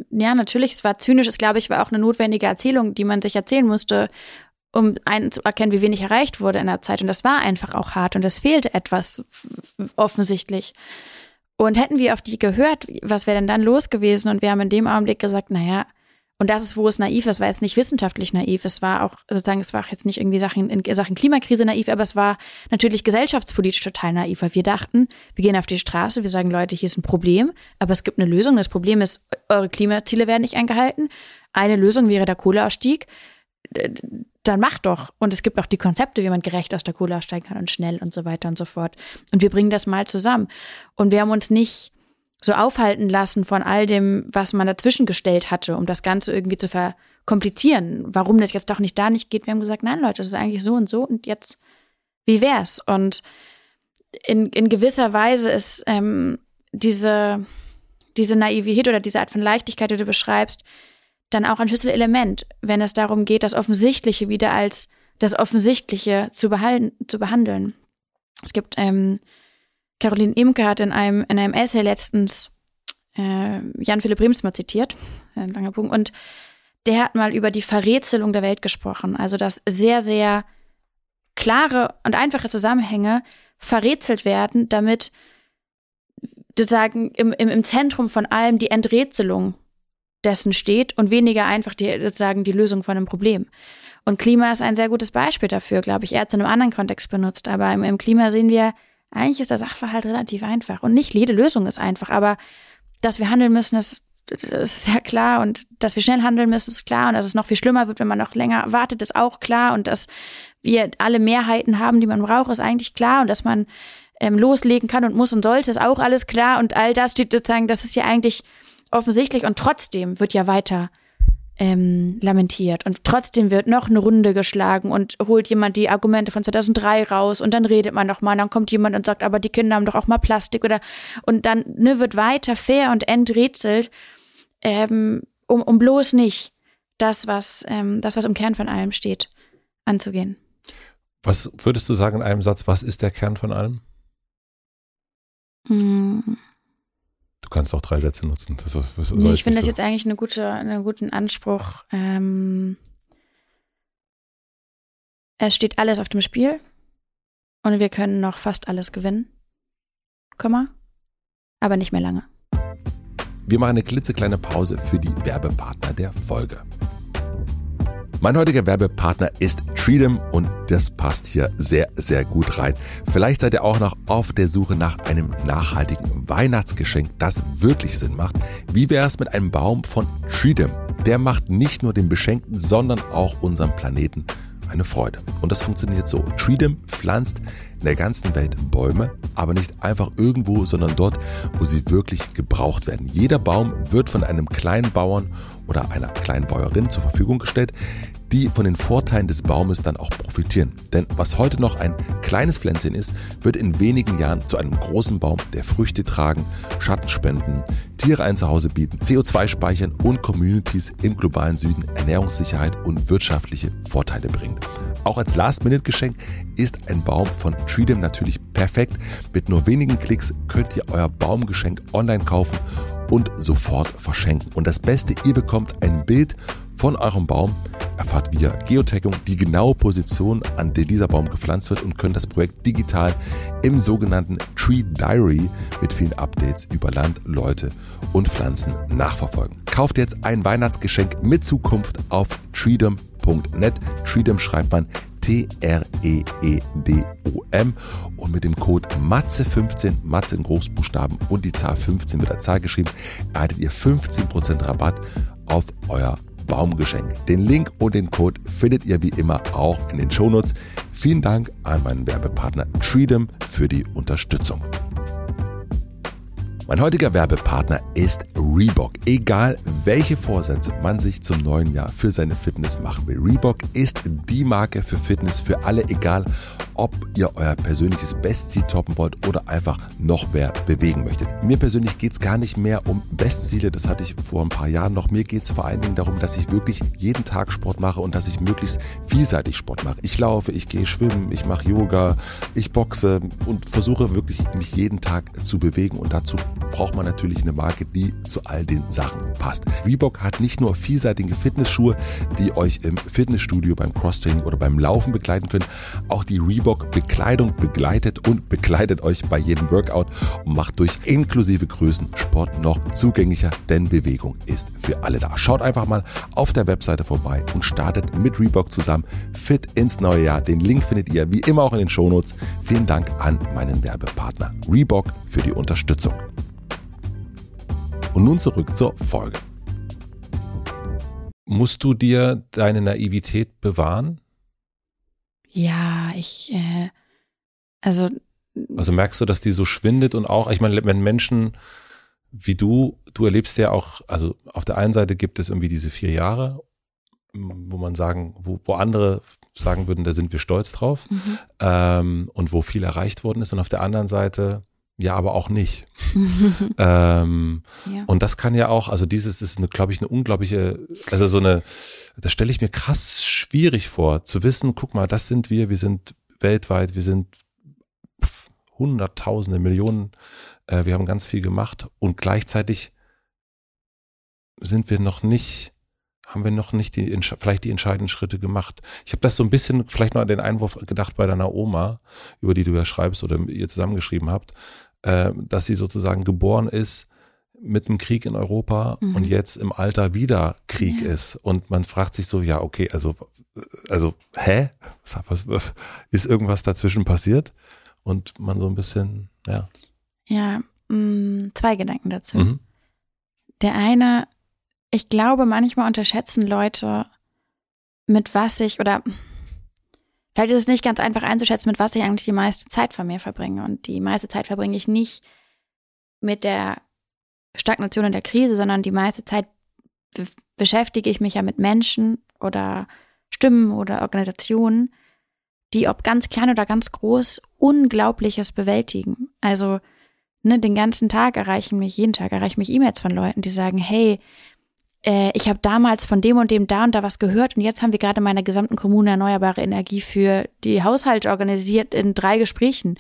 ja, natürlich, es war zynisch, es glaube ich, war auch eine notwendige Erzählung, die man sich erzählen musste, um einzuerkennen, wie wenig erreicht wurde in der Zeit. Und das war einfach auch hart und es fehlte etwas offensichtlich. Und hätten wir auf die gehört, was wäre denn dann los gewesen? Und wir haben in dem Augenblick gesagt, naja, und das ist, wo es naiv ist, war jetzt nicht wissenschaftlich naiv. Es war auch, sozusagen, es war jetzt nicht irgendwie Sachen in Sachen Klimakrise naiv, aber es war natürlich gesellschaftspolitisch total naiv, weil wir dachten, wir gehen auf die Straße, wir sagen, Leute, hier ist ein Problem, aber es gibt eine Lösung. Das Problem ist, eure Klimaziele werden nicht eingehalten. Eine Lösung wäre der Kohleausstieg. Dann macht doch. Und es gibt auch die Konzepte, wie man gerecht aus der Kohle aussteigen kann und schnell und so weiter und so fort. Und wir bringen das mal zusammen. Und wir haben uns nicht so aufhalten lassen von all dem, was man dazwischen gestellt hatte, um das Ganze irgendwie zu verkomplizieren, warum das jetzt doch nicht da nicht geht. Wir haben gesagt, nein, Leute, das ist eigentlich so und so und jetzt, wie wär's? Und in, in gewisser Weise ist ähm, diese, diese Naivität oder diese Art von Leichtigkeit, die du beschreibst, dann auch ein Schlüsselelement, wenn es darum geht, das Offensichtliche wieder als das Offensichtliche zu, behalten, zu behandeln. Es gibt, ähm, Caroline Imke hat in einem, in einem Essay letztens äh, Jan-Philipp Remsmar zitiert, ein langer Punkt, und der hat mal über die Verrätselung der Welt gesprochen. Also, dass sehr, sehr klare und einfache Zusammenhänge verrätselt werden, damit sozusagen im, im, im Zentrum von allem die Enträtselung dessen steht und weniger einfach die, sozusagen die Lösung von einem Problem. Und Klima ist ein sehr gutes Beispiel dafür, glaube ich. Er hat es in einem anderen Kontext benutzt, aber im, im Klima sehen wir, eigentlich ist der Sachverhalt relativ einfach. Und nicht jede Lösung ist einfach, aber dass wir handeln müssen, ist, ist sehr klar. Und dass wir schnell handeln müssen, ist klar. Und dass es noch viel schlimmer wird, wenn man noch länger wartet, ist auch klar. Und dass wir alle Mehrheiten haben, die man braucht, ist eigentlich klar. Und dass man ähm, loslegen kann und muss und sollte, ist auch alles klar. Und all das steht sozusagen, das ist ja eigentlich offensichtlich. Und trotzdem wird ja weiter ähm, lamentiert. Und trotzdem wird noch eine Runde geschlagen und holt jemand die Argumente von 2003 raus und dann redet man noch mal, dann kommt jemand und sagt, aber die Kinder haben doch auch mal Plastik oder und dann ne, wird weiter fair und enträtselt, ähm, um, um bloß nicht das, was ähm, das, was im Kern von allem steht, anzugehen. Was würdest du sagen in einem Satz, was ist der Kern von allem? Hm. Du kannst auch drei Sätze nutzen. Das, das nee, ich finde das so. jetzt eigentlich eine gute, einen guten Anspruch. Ähm, es steht alles auf dem Spiel und wir können noch fast alles gewinnen. Komma. Aber nicht mehr lange. Wir machen eine klitzekleine Pause für die Werbepartner der Folge. Mein heutiger Werbepartner ist Treedom und das passt hier sehr, sehr gut rein. Vielleicht seid ihr auch noch auf der Suche nach einem nachhaltigen Weihnachtsgeschenk, das wirklich Sinn macht. Wie wäre es mit einem Baum von Treedom? Der macht nicht nur den Beschenkten, sondern auch unserem Planeten eine Freude. Und das funktioniert so. Treedom pflanzt in der ganzen Welt Bäume, aber nicht einfach irgendwo, sondern dort, wo sie wirklich gebraucht werden. Jeder Baum wird von einem kleinen Bauern oder einer kleinen Bäuerin zur Verfügung gestellt, die von den Vorteilen des Baumes dann auch profitieren. Denn was heute noch ein kleines Pflänzchen ist, wird in wenigen Jahren zu einem großen Baum, der Früchte tragen, Schatten spenden, Tiere ein Zuhause bieten, CO2 speichern und Communities im globalen Süden Ernährungssicherheit und wirtschaftliche Vorteile bringt. Auch als Last-Minute-Geschenk ist ein Baum von Treedom natürlich perfekt. Mit nur wenigen Klicks könnt ihr euer Baumgeschenk online kaufen und sofort verschenken. Und das Beste, ihr bekommt ein Bild von eurem Baum, erfahrt via Geotagging die genaue Position, an der dieser Baum gepflanzt wird und könnt das Projekt digital im sogenannten Tree Diary mit vielen Updates über Land, Leute und Pflanzen nachverfolgen. Kauft jetzt ein Weihnachtsgeschenk mit Zukunft auf treedom.net. Treedom schreibt man T-R-E-E-D-O-M und mit dem Code MATZE15, MATZE in Großbuchstaben und die Zahl 15 mit der Zahl geschrieben, erhaltet ihr 15% Rabatt auf euer Baumgeschenk. Den Link und den Code findet ihr wie immer auch in den Shownotes. Vielen Dank an meinen Werbepartner Treedom für die Unterstützung. Mein heutiger Werbepartner ist Reebok. Egal welche Vorsätze man sich zum neuen Jahr für seine Fitness machen will, Reebok ist die Marke für Fitness für alle, egal ob ihr euer persönliches Bestziel toppen wollt oder einfach noch mehr bewegen möchtet. Mir persönlich geht es gar nicht mehr um Bestziele, das hatte ich vor ein paar Jahren noch. Mir geht es vor allen Dingen darum, dass ich wirklich jeden Tag Sport mache und dass ich möglichst vielseitig Sport mache. Ich laufe, ich gehe schwimmen, ich mache Yoga, ich boxe und versuche wirklich mich jeden Tag zu bewegen und dazu braucht man natürlich eine Marke, die zu all den Sachen passt. Reebok hat nicht nur vielseitige Fitnessschuhe, die euch im Fitnessstudio beim Crosstraining oder beim Laufen begleiten können, auch die Reebok Bekleidung begleitet und begleitet euch bei jedem Workout und macht durch inklusive Größen Sport noch zugänglicher, denn Bewegung ist für alle da. Schaut einfach mal auf der Webseite vorbei und startet mit Reebok zusammen fit ins neue Jahr. Den Link findet ihr wie immer auch in den Shownotes. Vielen Dank an meinen Werbepartner Reebok für die Unterstützung. Und nun zurück zur Folge. Musst du dir deine Naivität bewahren? Ja, ich, äh, also. Also merkst du, dass die so schwindet und auch, ich meine, wenn Menschen wie du, du erlebst ja auch, also auf der einen Seite gibt es irgendwie diese vier Jahre, wo man sagen, wo, wo andere sagen würden, da sind wir stolz drauf mhm. ähm, und wo viel erreicht worden ist und auf der anderen Seite ja, aber auch nicht. ähm, ja. Und das kann ja auch, also dieses ist, glaube ich, eine unglaubliche, also so eine, das stelle ich mir krass schwierig vor, zu wissen, guck mal, das sind wir, wir sind weltweit, wir sind Hunderttausende, Millionen, äh, wir haben ganz viel gemacht und gleichzeitig sind wir noch nicht, haben wir noch nicht die, vielleicht die entscheidenden Schritte gemacht. Ich habe das so ein bisschen, vielleicht noch an den Einwurf gedacht bei deiner Oma, über die du ja schreibst oder ihr zusammengeschrieben habt, äh, dass sie sozusagen geboren ist mit einem Krieg in Europa mhm. und jetzt im Alter wieder Krieg ja. ist. Und man fragt sich so, ja, okay, also, also, hä? Was, was, ist irgendwas dazwischen passiert? Und man so ein bisschen, ja. Ja, mh, mm, zwei Gedanken dazu. Mhm. Der eine, ich glaube, manchmal unterschätzen Leute, mit was ich oder vielleicht ist es nicht ganz einfach einzuschätzen, mit was ich eigentlich die meiste Zeit von mir verbringe. Und die meiste Zeit verbringe ich nicht mit der Stagnation in der Krise, sondern die meiste Zeit beschäftige ich mich ja mit Menschen oder Stimmen oder Organisationen, die, ob ganz klein oder ganz groß, Unglaubliches bewältigen. Also ne, den ganzen Tag erreichen mich, jeden Tag erreichen mich E-Mails von Leuten, die sagen, hey, äh, ich habe damals von dem und dem da und da was gehört und jetzt haben wir gerade in meiner gesamten Kommune erneuerbare Energie für die Haushalte organisiert in drei Gesprächen.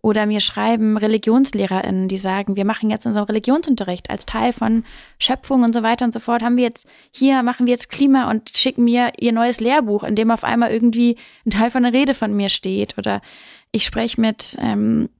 Oder mir schreiben ReligionslehrerInnen, die sagen, wir machen jetzt unseren Religionsunterricht als Teil von Schöpfung und so weiter und so fort. Haben wir jetzt hier, machen wir jetzt Klima und schicken mir ihr neues Lehrbuch, in dem auf einmal irgendwie ein Teil von einer Rede von mir steht. Oder ich spreche mit ähm,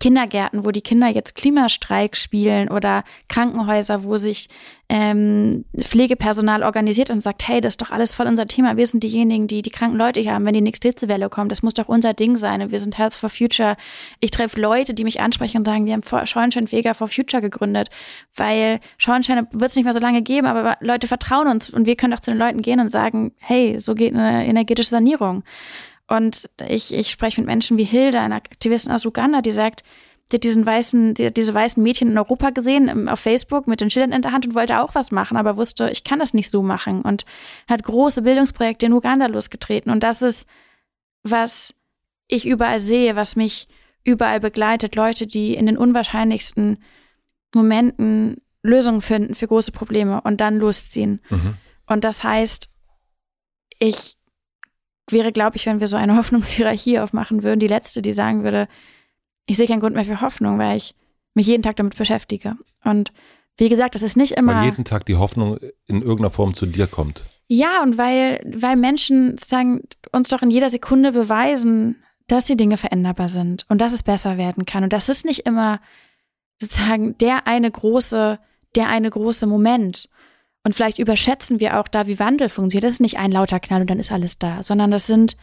Kindergärten, wo die Kinder jetzt Klimastreik spielen oder Krankenhäuser, wo sich ähm, Pflegepersonal organisiert und sagt, hey, das ist doch alles voll unser Thema. Wir sind diejenigen, die die kranken Leute hier haben, wenn die nächste Hitzewelle kommt. Das muss doch unser Ding sein. Und wir sind Health for Future. Ich treffe Leute, die mich ansprechen und sagen, wir haben Schornstein Vega for Future gegründet, weil Schornstein wird es nicht mehr so lange geben, aber Leute vertrauen uns und wir können doch zu den Leuten gehen und sagen, hey, so geht eine energetische Sanierung. Und ich, ich spreche mit Menschen wie Hilda, einer Aktivistin aus Uganda, die sagt, sie hat diesen weißen, die hat diese weißen Mädchen in Europa gesehen, auf Facebook mit den Schildern in der Hand und wollte auch was machen, aber wusste, ich kann das nicht so machen und hat große Bildungsprojekte in Uganda losgetreten. Und das ist, was ich überall sehe, was mich überall begleitet. Leute, die in den unwahrscheinlichsten Momenten Lösungen finden für große Probleme und dann losziehen. Mhm. Und das heißt, ich wäre, glaube ich, wenn wir so eine Hoffnungshierarchie aufmachen würden, die letzte, die sagen würde, ich sehe keinen Grund mehr für Hoffnung, weil ich mich jeden Tag damit beschäftige. Und wie gesagt, das ist nicht immer. Weil jeden Tag die Hoffnung in irgendeiner Form zu dir kommt. Ja, und weil, weil Menschen sagen, uns doch in jeder Sekunde beweisen, dass die Dinge veränderbar sind und dass es besser werden kann. Und das ist nicht immer sozusagen der eine große, der eine große Moment. Und vielleicht überschätzen wir auch da, wie Wandel funktioniert. Das ist nicht ein lauter Knall und dann ist alles da, sondern das sind,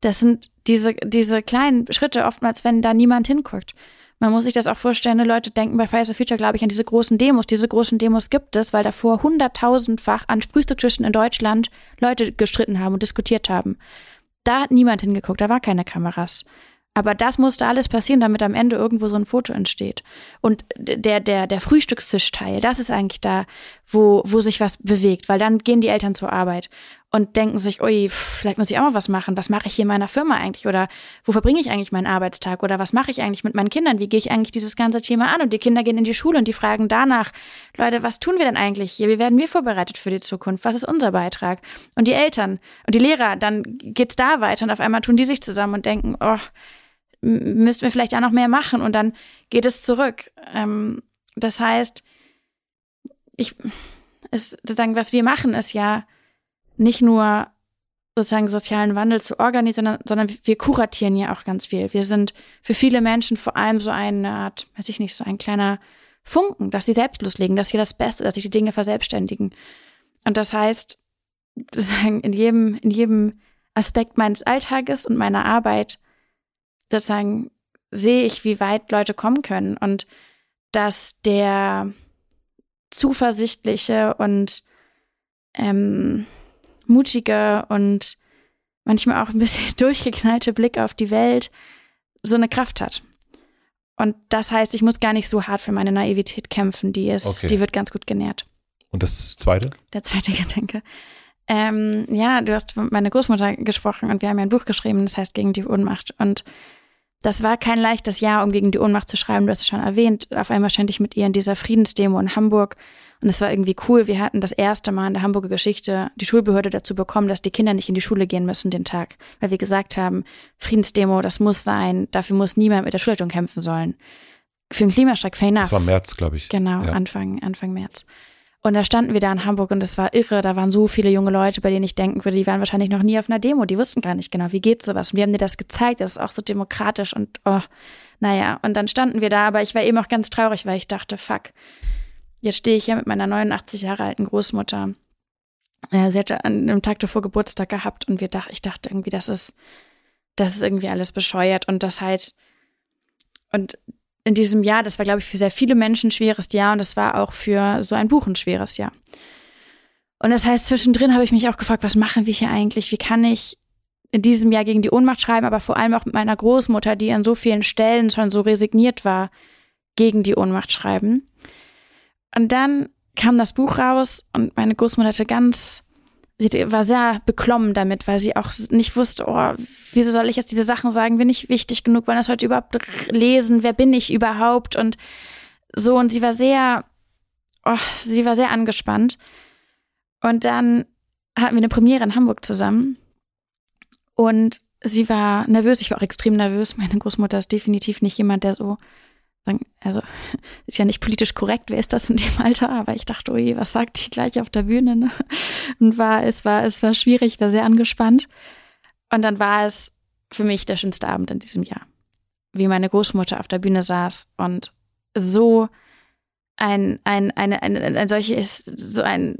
das sind diese, diese kleinen Schritte oftmals, wenn da niemand hinguckt. Man muss sich das auch vorstellen, ne, Leute denken bei Fridays for Future, glaube ich, an diese großen Demos. Diese großen Demos gibt es, weil davor hunderttausendfach an Frühstückstischen in Deutschland Leute gestritten haben und diskutiert haben. Da hat niemand hingeguckt, da war keine Kameras. Aber das musste alles passieren, damit am Ende irgendwo so ein Foto entsteht. Und der, der, der Frühstückstischteil, das ist eigentlich da, wo, wo sich was bewegt, weil dann gehen die Eltern zur Arbeit und denken sich, ui, vielleicht muss ich auch mal was machen. Was mache ich hier in meiner Firma eigentlich? Oder wo verbringe ich eigentlich meinen Arbeitstag? Oder was mache ich eigentlich mit meinen Kindern? Wie gehe ich eigentlich dieses ganze Thema an? Und die Kinder gehen in die Schule und die fragen danach, Leute, was tun wir denn eigentlich hier? Wie werden wir vorbereitet für die Zukunft? Was ist unser Beitrag? Und die Eltern und die Lehrer, dann geht's da weiter und auf einmal tun die sich zusammen und denken, oh, müssten wir vielleicht auch noch mehr machen und dann geht es zurück. Ähm, das heißt, ich, es, sozusagen, was wir machen, ist ja nicht nur sozusagen sozialen Wandel zu organisieren, sondern wir kuratieren ja auch ganz viel. Wir sind für viele Menschen vor allem so eine Art, weiß ich nicht, so ein kleiner Funken, dass sie selbst loslegen, dass sie das Beste, dass sie die Dinge verselbstständigen. Und das heißt, sozusagen in jedem, in jedem Aspekt meines Alltages und meiner Arbeit sozusagen sehe ich, wie weit Leute kommen können und dass der zuversichtliche und ähm, mutige und manchmal auch ein bisschen durchgeknallte Blick auf die Welt so eine Kraft hat. Und das heißt, ich muss gar nicht so hart für meine Naivität kämpfen, die ist, okay. die wird ganz gut genährt. Und das zweite? Der zweite Gedanke. Ähm, ja, du hast von meiner Großmutter gesprochen und wir haben ja ein Buch geschrieben, das heißt Gegen die Ohnmacht. Und das war kein leichtes Jahr, um gegen die Ohnmacht zu schreiben. Du hast es schon erwähnt. Auf einmal stand ich mit ihr in dieser Friedensdemo in Hamburg. Und es war irgendwie cool. Wir hatten das erste Mal in der Hamburger Geschichte die Schulbehörde dazu bekommen, dass die Kinder nicht in die Schule gehen müssen den Tag. Weil wir gesagt haben, Friedensdemo, das muss sein. Dafür muss niemand mit der Schulleitung kämpfen sollen. Für den Klimastreik, fair enough. Das war März, glaube ich. Genau, ja. Anfang, Anfang März. Und da standen wir da in Hamburg und das war irre. Da waren so viele junge Leute, bei denen ich denken würde, die waren wahrscheinlich noch nie auf einer Demo. Die wussten gar nicht genau, wie geht sowas. Und wir haben dir das gezeigt. Das ist auch so demokratisch und oh, naja. Und dann standen wir da, aber ich war eben auch ganz traurig, weil ich dachte, fuck, jetzt stehe ich hier mit meiner 89 Jahre alten Großmutter. Sie hatte an einem Tag davor Geburtstag gehabt und wir dachten, ich dachte irgendwie, das ist, das ist irgendwie alles bescheuert und das halt, und in diesem Jahr, das war, glaube ich, für sehr viele Menschen ein schweres Jahr und das war auch für so ein Buch ein schweres Jahr. Und das heißt, zwischendrin habe ich mich auch gefragt, was machen wir hier eigentlich? Wie kann ich in diesem Jahr gegen die Ohnmacht schreiben, aber vor allem auch mit meiner Großmutter, die an so vielen Stellen schon so resigniert war, gegen die Ohnmacht schreiben. Und dann kam das Buch raus und meine Großmutter hatte ganz sie war sehr beklommen damit, weil sie auch nicht wusste, oh, wieso soll ich jetzt diese Sachen sagen, bin ich wichtig genug, wollen das heute überhaupt lesen, wer bin ich überhaupt? Und so und sie war sehr, oh, sie war sehr angespannt. Und dann hatten wir eine Premiere in Hamburg zusammen. Und sie war nervös, ich war auch extrem nervös, meine Großmutter ist definitiv nicht jemand, der so also ist ja nicht politisch korrekt, wer ist das in dem Alter, aber ich dachte, oje, was sagt die gleich auf der Bühne? Ne? Und war, es war, es war schwierig, war sehr angespannt. Und dann war es für mich der schönste Abend in diesem Jahr. Wie meine Großmutter auf der Bühne saß und so ein, ein, eine, ein, ein solches, so ein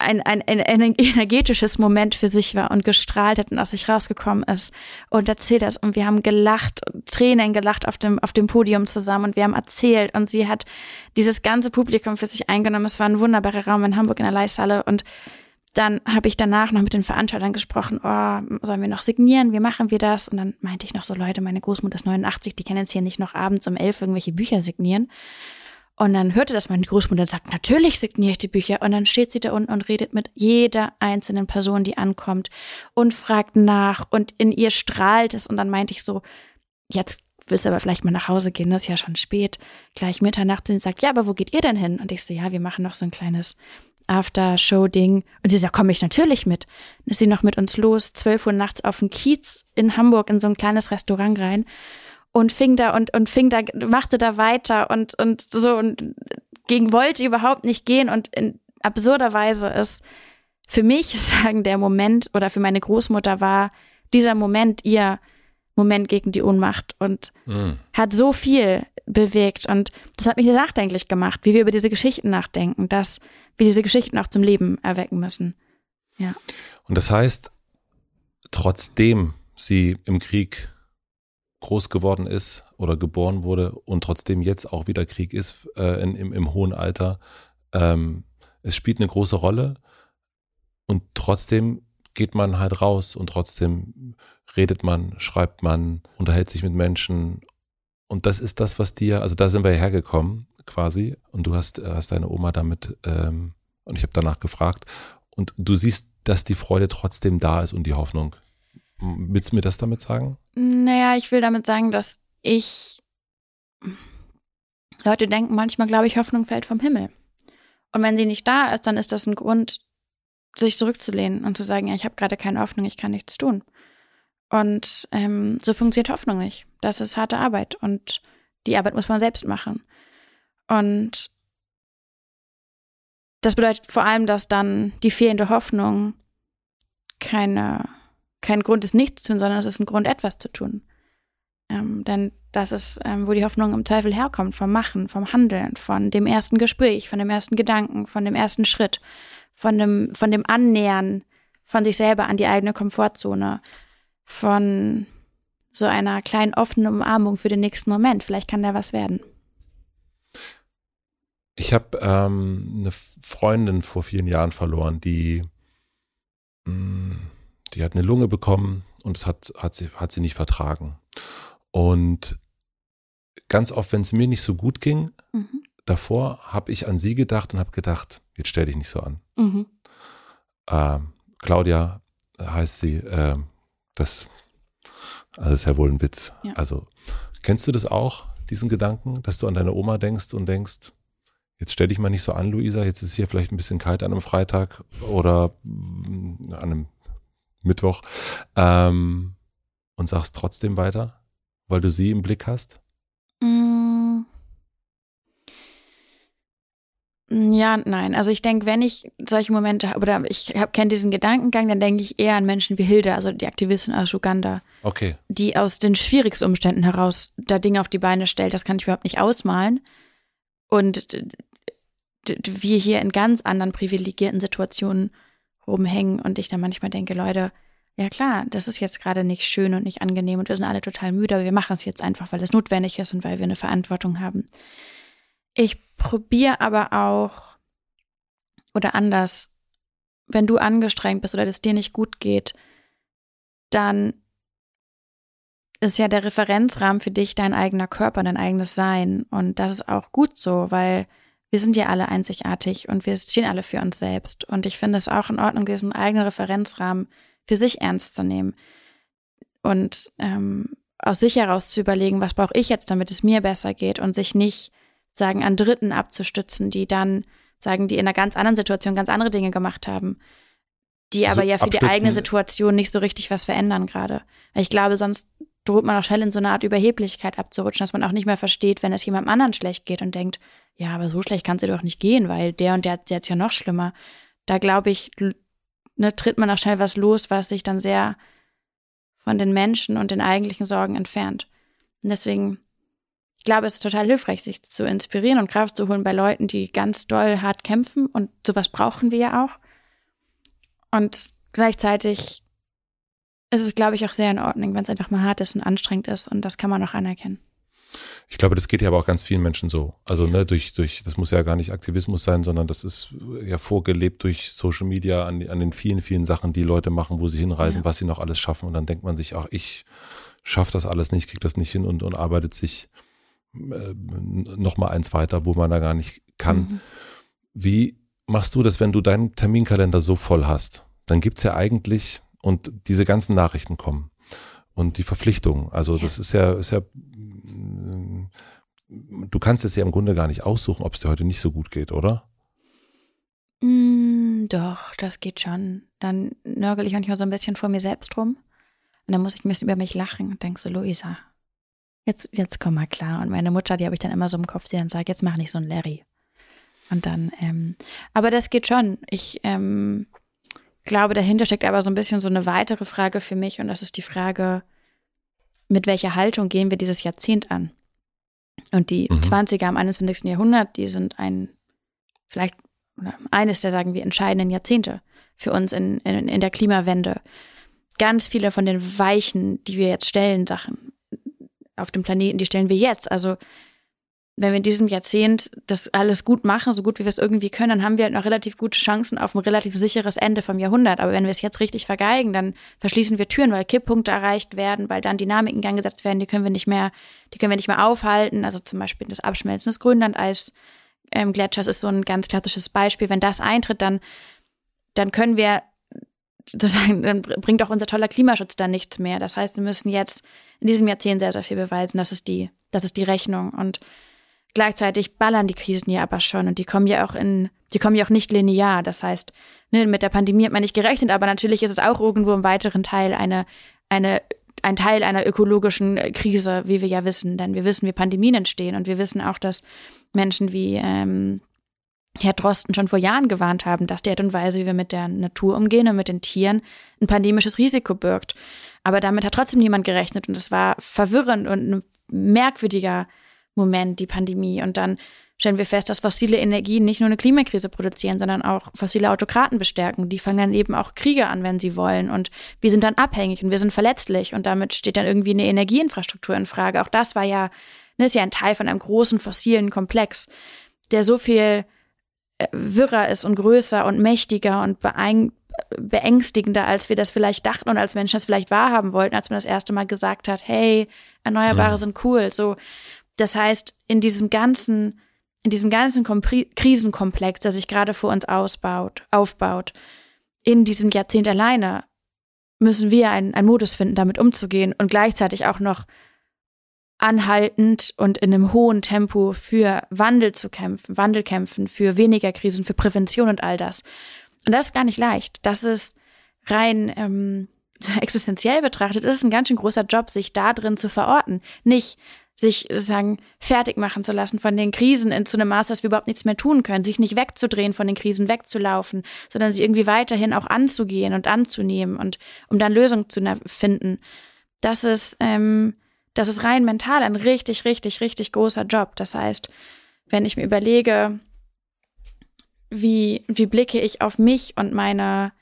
ein, ein, ein, energetisches Moment für sich war und gestrahlt hat und aus sich rausgekommen ist und erzählt das. Und wir haben gelacht, Tränen gelacht auf dem, auf dem Podium zusammen und wir haben erzählt und sie hat dieses ganze Publikum für sich eingenommen. Es war ein wunderbarer Raum in Hamburg in der Leishalle und dann habe ich danach noch mit den Veranstaltern gesprochen, oh, sollen wir noch signieren, wie machen wir das? Und dann meinte ich noch so, Leute, meine Großmutter ist 89, die können jetzt hier nicht noch abends um elf irgendwelche Bücher signieren. Und dann hörte das meine Großmutter und sagt, natürlich signiere ich die Bücher. Und dann steht sie da unten und redet mit jeder einzelnen Person, die ankommt und fragt nach und in ihr strahlt es. Und dann meinte ich so, jetzt willst du aber vielleicht mal nach Hause gehen, das ist ja schon spät, gleich Mitternacht. Sie sagt, ja, aber wo geht ihr denn hin? Und ich so, ja, wir machen noch so ein kleines After-Show-Ding. Und sie sagt, komme ich natürlich mit. Dann ist sie noch mit uns los, 12 Uhr nachts auf dem Kiez in Hamburg in so ein kleines Restaurant rein und fing da und, und fing da, machte da weiter und, und so und gegen wollte überhaupt nicht gehen und in absurder Weise ist für mich sagen der Moment oder für meine Großmutter war dieser Moment ihr Moment gegen die Ohnmacht und mhm. hat so viel bewegt und das hat mich nachdenklich gemacht, wie wir über diese Geschichten nachdenken, dass wir diese Geschichten auch zum Leben erwecken müssen. Ja. Und das heißt, trotzdem sie im Krieg groß geworden ist oder geboren wurde und trotzdem jetzt auch wieder Krieg ist äh, in, im, im, hohen Alter. Ähm, es spielt eine große Rolle und trotzdem geht man halt raus und trotzdem redet man, schreibt man, unterhält sich mit Menschen. Und das ist das, was dir, also da sind wir hergekommen quasi und du hast, hast deine Oma damit, ähm, und ich habe danach gefragt und du siehst, dass die Freude trotzdem da ist und die Hoffnung. Willst du mir das damit sagen? Naja, ich will damit sagen, dass ich. Leute denken manchmal, glaube ich, Hoffnung fällt vom Himmel. Und wenn sie nicht da ist, dann ist das ein Grund, sich zurückzulehnen und zu sagen, ja, ich habe gerade keine Hoffnung, ich kann nichts tun. Und ähm, so funktioniert Hoffnung nicht. Das ist harte Arbeit und die Arbeit muss man selbst machen. Und das bedeutet vor allem, dass dann die fehlende Hoffnung keine kein Grund ist, nichts zu tun, sondern es ist ein Grund, etwas zu tun. Ähm, denn das ist, ähm, wo die Hoffnung im Zweifel herkommt, vom Machen, vom Handeln, von dem ersten Gespräch, von dem ersten Gedanken, von dem ersten Schritt, von dem, von dem Annähern von sich selber an die eigene Komfortzone, von so einer kleinen offenen Umarmung für den nächsten Moment. Vielleicht kann da was werden. Ich habe ähm, eine Freundin vor vielen Jahren verloren, die mh, mm, die hat eine Lunge bekommen und das hat, hat, sie, hat sie nicht vertragen. Und ganz oft, wenn es mir nicht so gut ging, mhm. davor habe ich an sie gedacht und habe gedacht, jetzt stell dich nicht so an. Mhm. Äh, Claudia heißt sie, äh, das Also ist ja wohl ein Witz. Ja. Also kennst du das auch, diesen Gedanken, dass du an deine Oma denkst und denkst, jetzt stell dich mal nicht so an, Luisa, jetzt ist hier vielleicht ein bisschen kalt an einem Freitag oder mm, an einem Mittwoch ähm, und sagst trotzdem weiter, weil du sie im Blick hast? Mm. Ja, nein. Also ich denke, wenn ich solche Momente habe, oder ich kenne diesen Gedankengang, dann denke ich eher an Menschen wie Hilde, also die Aktivistin aus Uganda, Okay. die aus den schwierigsten Umständen heraus da Dinge auf die Beine stellt. Das kann ich überhaupt nicht ausmalen. Und wir hier in ganz anderen privilegierten Situationen rumhängen und ich dann manchmal denke, Leute, ja klar, das ist jetzt gerade nicht schön und nicht angenehm und wir sind alle total müde, aber wir machen es jetzt einfach, weil es notwendig ist und weil wir eine Verantwortung haben. Ich probiere aber auch, oder anders, wenn du angestrengt bist oder es dir nicht gut geht, dann ist ja der Referenzrahmen für dich dein eigener Körper, dein eigenes Sein. Und das ist auch gut so, weil wir sind ja alle einzigartig und wir stehen alle für uns selbst. Und ich finde es auch in Ordnung, diesen eigenen Referenzrahmen für sich ernst zu nehmen und ähm, aus sich heraus zu überlegen, was brauche ich jetzt, damit es mir besser geht und sich nicht sagen an Dritten abzustützen, die dann sagen, die in einer ganz anderen Situation ganz andere Dinge gemacht haben, die Also aber ja für die eigene Situation nicht so richtig was verändern gerade. Weil Ich glaube, sonst droht man auch schnell in so eine Art Überheblichkeit abzurutschen, dass man auch nicht mehr versteht, wenn es jemandem anderen schlecht geht und denkt, ja, aber so schlecht kann es dir doch nicht gehen, weil der und der hat jetzt ja noch schlimmer. Da glaube ich, ne, tritt man auch schnell was los, was sich dann sehr von den Menschen und den eigentlichen Sorgen entfernt. Und deswegen, ich glaube, es ist total hilfreich, sich zu inspirieren und Kraft zu holen bei Leuten, die ganz doll hart kämpfen. Und sowas brauchen wir ja auch. Und gleichzeitig ist es, glaube ich, auch sehr in Ordnung, wenn es einfach mal hart ist und anstrengend ist. Und das kann man auch anerkennen. Ich glaube, das geht ja aber auch ganz vielen Menschen so. Also ne, durch, durch, das muss ja gar nicht Aktivismus sein, sondern das ist ja vorgelebt durch Social Media an, an den vielen, vielen Sachen, die Leute machen, wo sie hinreisen, Ja. was sie noch alles schaffen. Und dann denkt man sich, ach, ich schaffe das alles nicht, krieg das nicht hin und, und arbeitet sich äh, noch mal eins weiter, wo man da gar nicht kann. Mhm. Wie machst du das, wenn du deinen Terminkalender so voll hast? Dann gibt's ja eigentlich, und diese ganzen Nachrichten kommen und die Verpflichtungen. Also Ja. das ist ja, ist ja, du kannst es ja im Grunde gar nicht aussuchen, ob es dir heute nicht so gut geht, oder? Mm, doch, das geht schon. Dann nörgel ich manchmal so ein bisschen vor mir selbst rum. Und dann muss ich ein bisschen über mich lachen und denke so, Luisa, jetzt, jetzt komm mal klar. Und meine Mutter, die habe ich dann immer so im Kopf, die dann sagt, jetzt mach nicht so ein Larry. Und dann, ähm, aber das geht schon. Ich ähm, glaube, dahinter steckt aber so ein bisschen so eine weitere Frage für mich und das ist die Frage, mit welcher Haltung gehen wir dieses Jahrzehnt an? Und die Mhm. 20er am 21. Jahrhundert, die sind ein, vielleicht oder eines der, sagen wir, entscheidenden Jahrzehnte für uns in, in, in der Klimawende. Ganz viele von den Weichen, die wir jetzt stellen, Sachen auf dem Planeten, die stellen wir jetzt. Also wenn wir in diesem Jahrzehnt das alles gut machen, so gut wie wir es irgendwie können, dann haben wir halt noch relativ gute Chancen auf ein relativ sicheres Ende vom Jahrhundert. Aber wenn wir es jetzt richtig vergeigen, dann verschließen wir Türen, weil Kipppunkte erreicht werden, weil dann Dynamiken in Gang gesetzt werden, die können wir nicht mehr, die können wir nicht mehr aufhalten. Also zum Beispiel das Abschmelzen des Grönlandeis ähm, Gletschers ist so ein ganz klassisches Beispiel. Wenn das eintritt, dann, dann können wir sozusagen, dann bringt auch unser toller Klimaschutz dann nichts mehr. Das heißt, wir müssen jetzt in diesem Jahrzehnt sehr, sehr viel beweisen. Das ist die, das ist die Rechnung. Und gleichzeitig ballern die Krisen ja aber schon und die kommen ja auch in, die kommen ja auch nicht linear. Das heißt, ne, mit der Pandemie hat man nicht gerechnet, aber natürlich ist es auch irgendwo im weiteren Teil eine, eine, ein Teil einer ökologischen Krise, wie wir ja wissen. Denn wir wissen, wie Pandemien entstehen und wir wissen auch, dass Menschen wie ähm, Herr Drosten schon vor Jahren gewarnt haben, dass die Art und Weise, wie wir mit der Natur umgehen und mit den Tieren, ein pandemisches Risiko birgt. Aber damit hat trotzdem niemand gerechnet und es war verwirrend und ein merkwürdiger Moment, die Pandemie. Und dann stellen wir fest, dass fossile Energien nicht nur eine Klimakrise produzieren, sondern auch fossile Autokraten bestärken. Die fangen dann eben auch Kriege an, wenn sie wollen. Und wir sind dann abhängig und wir sind verletzlich. Und damit steht dann irgendwie eine Energieinfrastruktur in Frage. Auch das war ja, ne, ist ja ein Teil von einem großen fossilen Komplex, der so viel äh, wirrer ist und größer und mächtiger und beängstigender, als wir das vielleicht dachten und als Menschen das vielleicht wahrhaben wollten, als man das erste Mal gesagt hat, hey, Erneuerbare Mhm. sind cool. So, das heißt, in diesem ganzen, in diesem ganzen Kompri Krisenkomplex, der sich gerade vor uns ausbaut, aufbaut, in diesem Jahrzehnt alleine, müssen wir einen, Modus finden, damit umzugehen und gleichzeitig auch noch anhaltend und in einem hohen Tempo für Wandel zu kämpfen, Wandel kämpfen, für weniger Krisen, für Prävention und all das. Und das ist gar nicht leicht. Das ist rein ähm, existenziell betrachtet, ist ein ganz schön großer Job, sich da drin zu verorten. Nicht sich sagen, fertig machen zu lassen von den Krisen in zu einem Maß, dass wir überhaupt nichts mehr tun können, sich nicht wegzudrehen von den Krisen, wegzulaufen, sondern sie irgendwie weiterhin auch anzugehen und anzunehmen und um dann Lösungen zu finden. Das ist, ähm, das ist rein mental ein richtig, richtig, richtig großer Job. Das heißt, wenn ich mir überlege, wie, wie blicke ich auf mich und meine,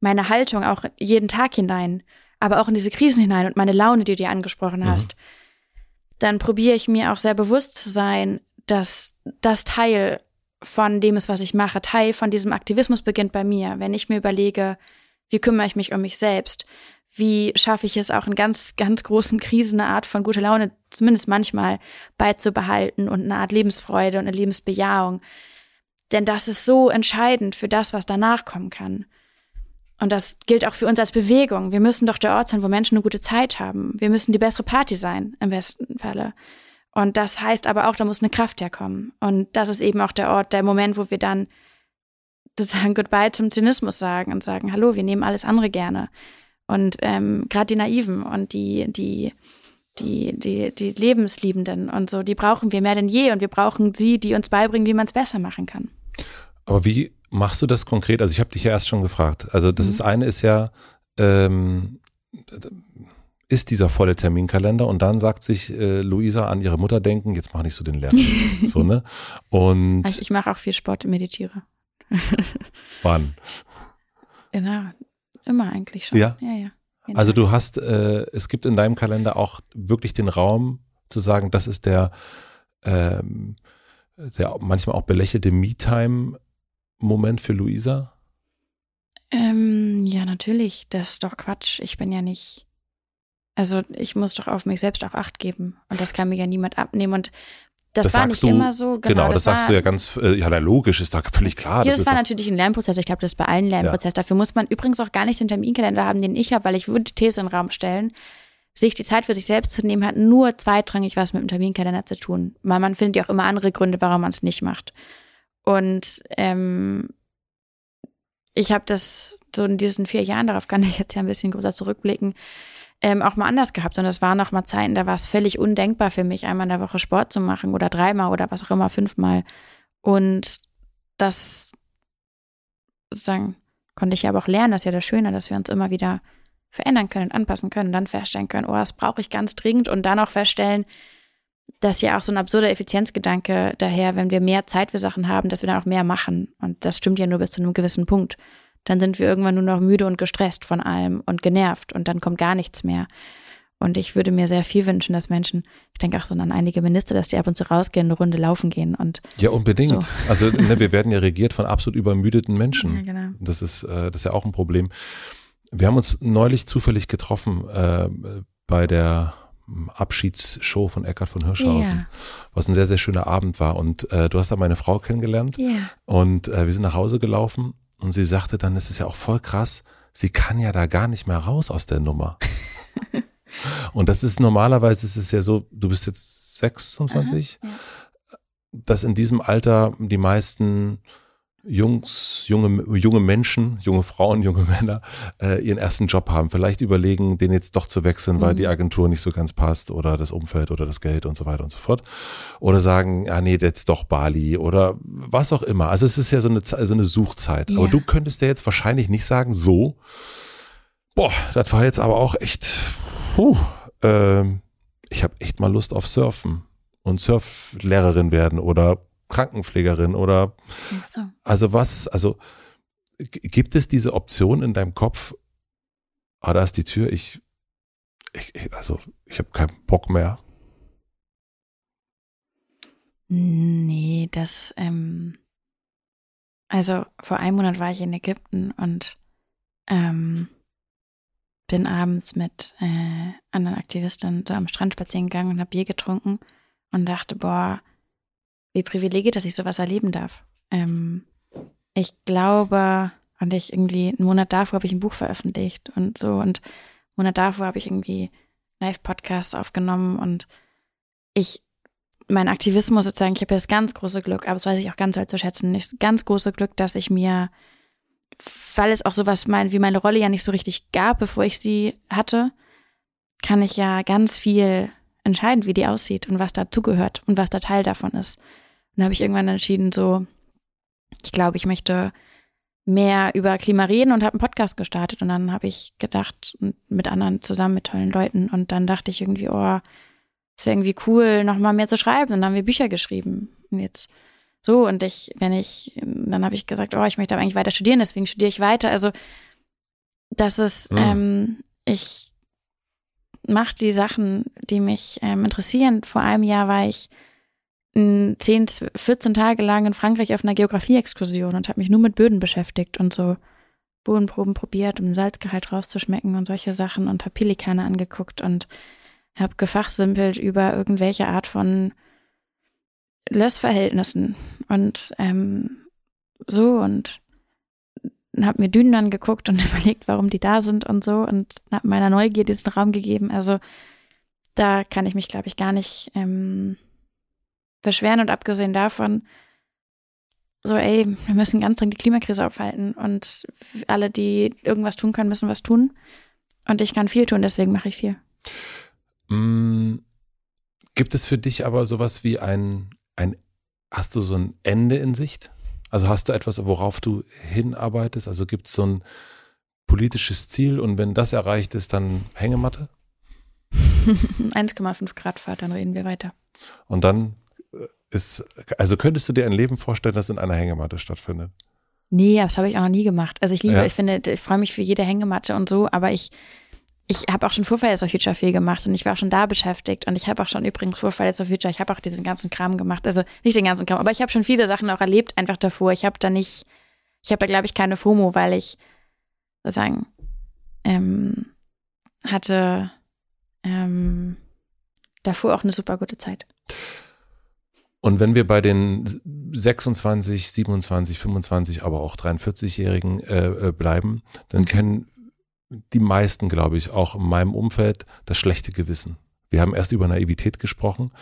meine Haltung auch jeden Tag hinein, aber auch in diese Krisen hinein und meine Laune, die du dir angesprochen mhm. Dann probiere ich mir auch sehr bewusst zu sein, dass das Teil von dem ist, was ich mache, Teil von diesem Aktivismus beginnt bei mir. Wenn ich mir überlege, wie kümmere ich mich um mich selbst? Wie schaffe ich es auch in ganz, ganz großen Krisen eine Art von guter Laune, zumindest manchmal, beizubehalten und eine Art Lebensfreude und eine Lebensbejahung? Denn das ist so entscheidend für das, was danach kommen kann. Und das gilt auch für uns als Bewegung. Wir müssen doch der Ort sein, wo Menschen eine gute Zeit haben. Wir müssen die bessere Party sein, im besten Falle. Und das heißt aber auch, da muss eine Kraft herkommen. Und das ist eben auch der Ort, der Moment, wo wir dann sozusagen Goodbye zum Zynismus sagen und sagen, hallo, wir nehmen alles andere gerne. Und ähm, gerade die Naiven und die, die, die, die, die Lebensliebenden und so, die brauchen wir mehr denn je und wir brauchen sie, die uns beibringen, wie man es besser machen kann. Aber wie machst du das konkret? Also ich habe dich ja erst schon gefragt. Also das mhm. ist eine ist ja, ähm, ist dieser volle Terminkalender und dann sagt sich äh, Luisa an ihre Mutter denken, jetzt mach nicht so den Lärm. so, ne? Und ich, ich mache auch viel Sport und meditiere. Wann? Genau, immer eigentlich schon. Ja, ja. ja. Genau. Also du hast, äh, es gibt in deinem Kalender auch wirklich den Raum zu sagen, das ist der, ähm, der manchmal auch belächelte Me-Time Moment für Luisa? Ähm, ja, natürlich. Das ist doch Quatsch. Ich bin ja nicht. Also ich muss doch auf mich selbst auch Acht geben. Und das kann mir ja niemand abnehmen. Und das, das war nicht du, immer so. Genau, genau das, das sagst du ja ganz, äh, ja, logisch, ist da völlig klar. Ja, das, das war natürlich ein Lernprozess. Ich glaube, das ist bei allen Lernprozess. Ja. Dafür muss man übrigens auch gar nicht den Terminkalender haben, den ich habe, weil ich würde die These in den Raum stellen. Sich die Zeit für sich selbst zu nehmen, hat nur zweitrangig was mit dem Terminkalender zu tun. Weil man findet ja auch immer andere Gründe, warum man es nicht macht. Und ähm, ich habe das so in diesen vier Jahren, darauf kann ich jetzt ja ein bisschen größer zurückblicken, ähm, auch mal anders gehabt. Und es waren auch mal Zeiten, da war es völlig undenkbar für mich, einmal in der Woche Sport zu machen oder dreimal oder was auch immer, fünfmal. Und das sagen, konnte ich ja aber auch lernen, das ist ja das Schöne, dass wir uns immer wieder verändern können, anpassen können und dann feststellen können, oh, das brauche ich ganz dringend und dann auch feststellen, dass ja auch so ein absurder Effizienzgedanke daher, wenn wir mehr Zeit für Sachen haben, dass wir dann auch mehr machen. Und das stimmt ja nur bis zu einem gewissen Punkt. Dann sind wir irgendwann nur noch müde und gestresst von allem und genervt und dann kommt gar nichts mehr. Und ich würde mir sehr viel wünschen, dass Menschen, ich denke auch so an einige Minister, dass die ab und zu rausgehen, eine Runde laufen gehen und. Ja, unbedingt. So. Also ne, wir werden ja regiert von absolut übermüdeten Menschen. Ja, genau. Das ist, äh, das ist ja auch ein Problem. Wir haben uns neulich zufällig getroffen äh, bei der Abschiedsshow von Eckhard von Hirschhausen, yeah. was ein sehr, sehr schöner Abend war. Und äh, du hast da meine Frau kennengelernt yeah. und äh, wir sind nach Hause gelaufen und sie sagte dann, es ist ja auch voll krass, sie kann ja da gar nicht mehr raus aus der Nummer. und das ist normalerweise ist es ja so, du bist jetzt 26, Aha, ja. dass in diesem Alter die meisten Jungs, junge, junge Menschen, junge Frauen, junge Männer äh, ihren ersten Job haben. Vielleicht überlegen, den jetzt doch zu wechseln, weil mhm. die Agentur nicht so ganz passt oder das Umfeld oder das Geld und so weiter und so fort. Oder sagen, ah nee, jetzt doch Bali oder was auch immer. Also es ist ja so eine, so eine Suchzeit. Ja. Aber du könntest ja jetzt wahrscheinlich nicht sagen, so, boah, das war jetzt aber auch echt, puh, äh, ich habe echt mal Lust auf Surfen und Surflehrerin werden oder Krankenpflegerin oder so. also was, also gibt es diese Option in deinem Kopf, ah, da ist die Tür, ich, ich also ich habe keinen Bock mehr. Nee, das, ähm, also vor einem Monat war ich in Ägypten und ähm, bin abends mit äh, anderen Aktivisten so am Strand spazieren gegangen und habe Bier getrunken und dachte, boah, wie privilegiert, dass ich sowas erleben darf. Ähm, ich glaube, Und ich irgendwie, einen Monat davor habe ich ein Buch veröffentlicht und so. Und einen Monat davor habe ich irgendwie Live-Podcasts aufgenommen und ich, mein Aktivismus sozusagen, ich habe das ganz große Glück, aber das weiß ich auch ganz zu schätzen, das ganz große Glück, dass ich mir, weil es auch sowas mein, wie meine Rolle ja nicht so richtig gab, bevor ich sie hatte, kann ich ja ganz viel entscheiden, wie die aussieht und was dazugehört und was da Teil davon ist. Und da habe ich irgendwann entschieden, so, ich glaube, ich möchte mehr über Klima reden und habe einen Podcast gestartet. Und dann habe ich gedacht, mit anderen zusammen, mit tollen Leuten. Und dann dachte ich irgendwie, oh, es wäre irgendwie cool, nochmal mehr zu schreiben. Und dann haben wir Bücher geschrieben. Und jetzt so. Und ich, wenn ich, dann habe ich gesagt, oh, ich möchte aber eigentlich weiter studieren, deswegen studiere ich weiter. Also, das ist, mhm. ähm, ich mache die Sachen, die mich ähm, interessieren. Vor einem Jahr war ich 10, 14 Tage lang in Frankreich auf einer Geografie-Exkursion und habe mich nur mit Böden beschäftigt und so Bodenproben probiert, um den Salzgehalt rauszuschmecken und solche Sachen und habe Pelikane angeguckt und habe gefachsimpelt über irgendwelche Art von Lössverhältnissen und ähm, so und habe mir Dünen angeguckt und überlegt, warum die da sind und so und habe meiner Neugier diesen Raum gegeben. Also da kann ich mich, glaube ich, gar nicht ähm, beschweren und abgesehen davon, so, ey, wir müssen ganz dringend die Klimakrise aufhalten und alle, die irgendwas tun können, müssen was tun. Und ich kann viel tun, deswegen mache ich viel. Mm, gibt es für dich aber sowas wie ein, ein, hast du so ein Ende in Sicht? Also hast du etwas, worauf du hinarbeitest? Also gibt es so ein politisches Ziel und wenn das erreicht ist, dann Hängematte? 1,5 Grad Fahrt, dann reden wir weiter. Und dann ist, also könntest du dir ein Leben vorstellen, das in einer Hängematte stattfindet? Nee, das habe ich auch noch nie gemacht. Also ich liebe, ja. ich finde, ich freue mich für jede Hängematte und so, aber ich, ich habe auch schon Vorfalls of Future viel gemacht und ich war auch schon da beschäftigt und ich habe auch schon übrigens Vorfalls of Future, ich habe auch diesen ganzen Kram gemacht, also nicht den ganzen Kram, aber ich habe schon viele Sachen auch erlebt einfach davor. Ich habe da nicht, ich habe da glaube ich keine FOMO, weil ich sozusagen ähm, hatte ähm, davor auch eine super gute Zeit. Und wenn wir bei den 26, 27, 25, aber auch 43-Jährigen äh, äh, bleiben, dann kennen die meisten, glaube ich, auch in meinem Umfeld das schlechte Gewissen. Wir haben erst über Naivität gesprochen.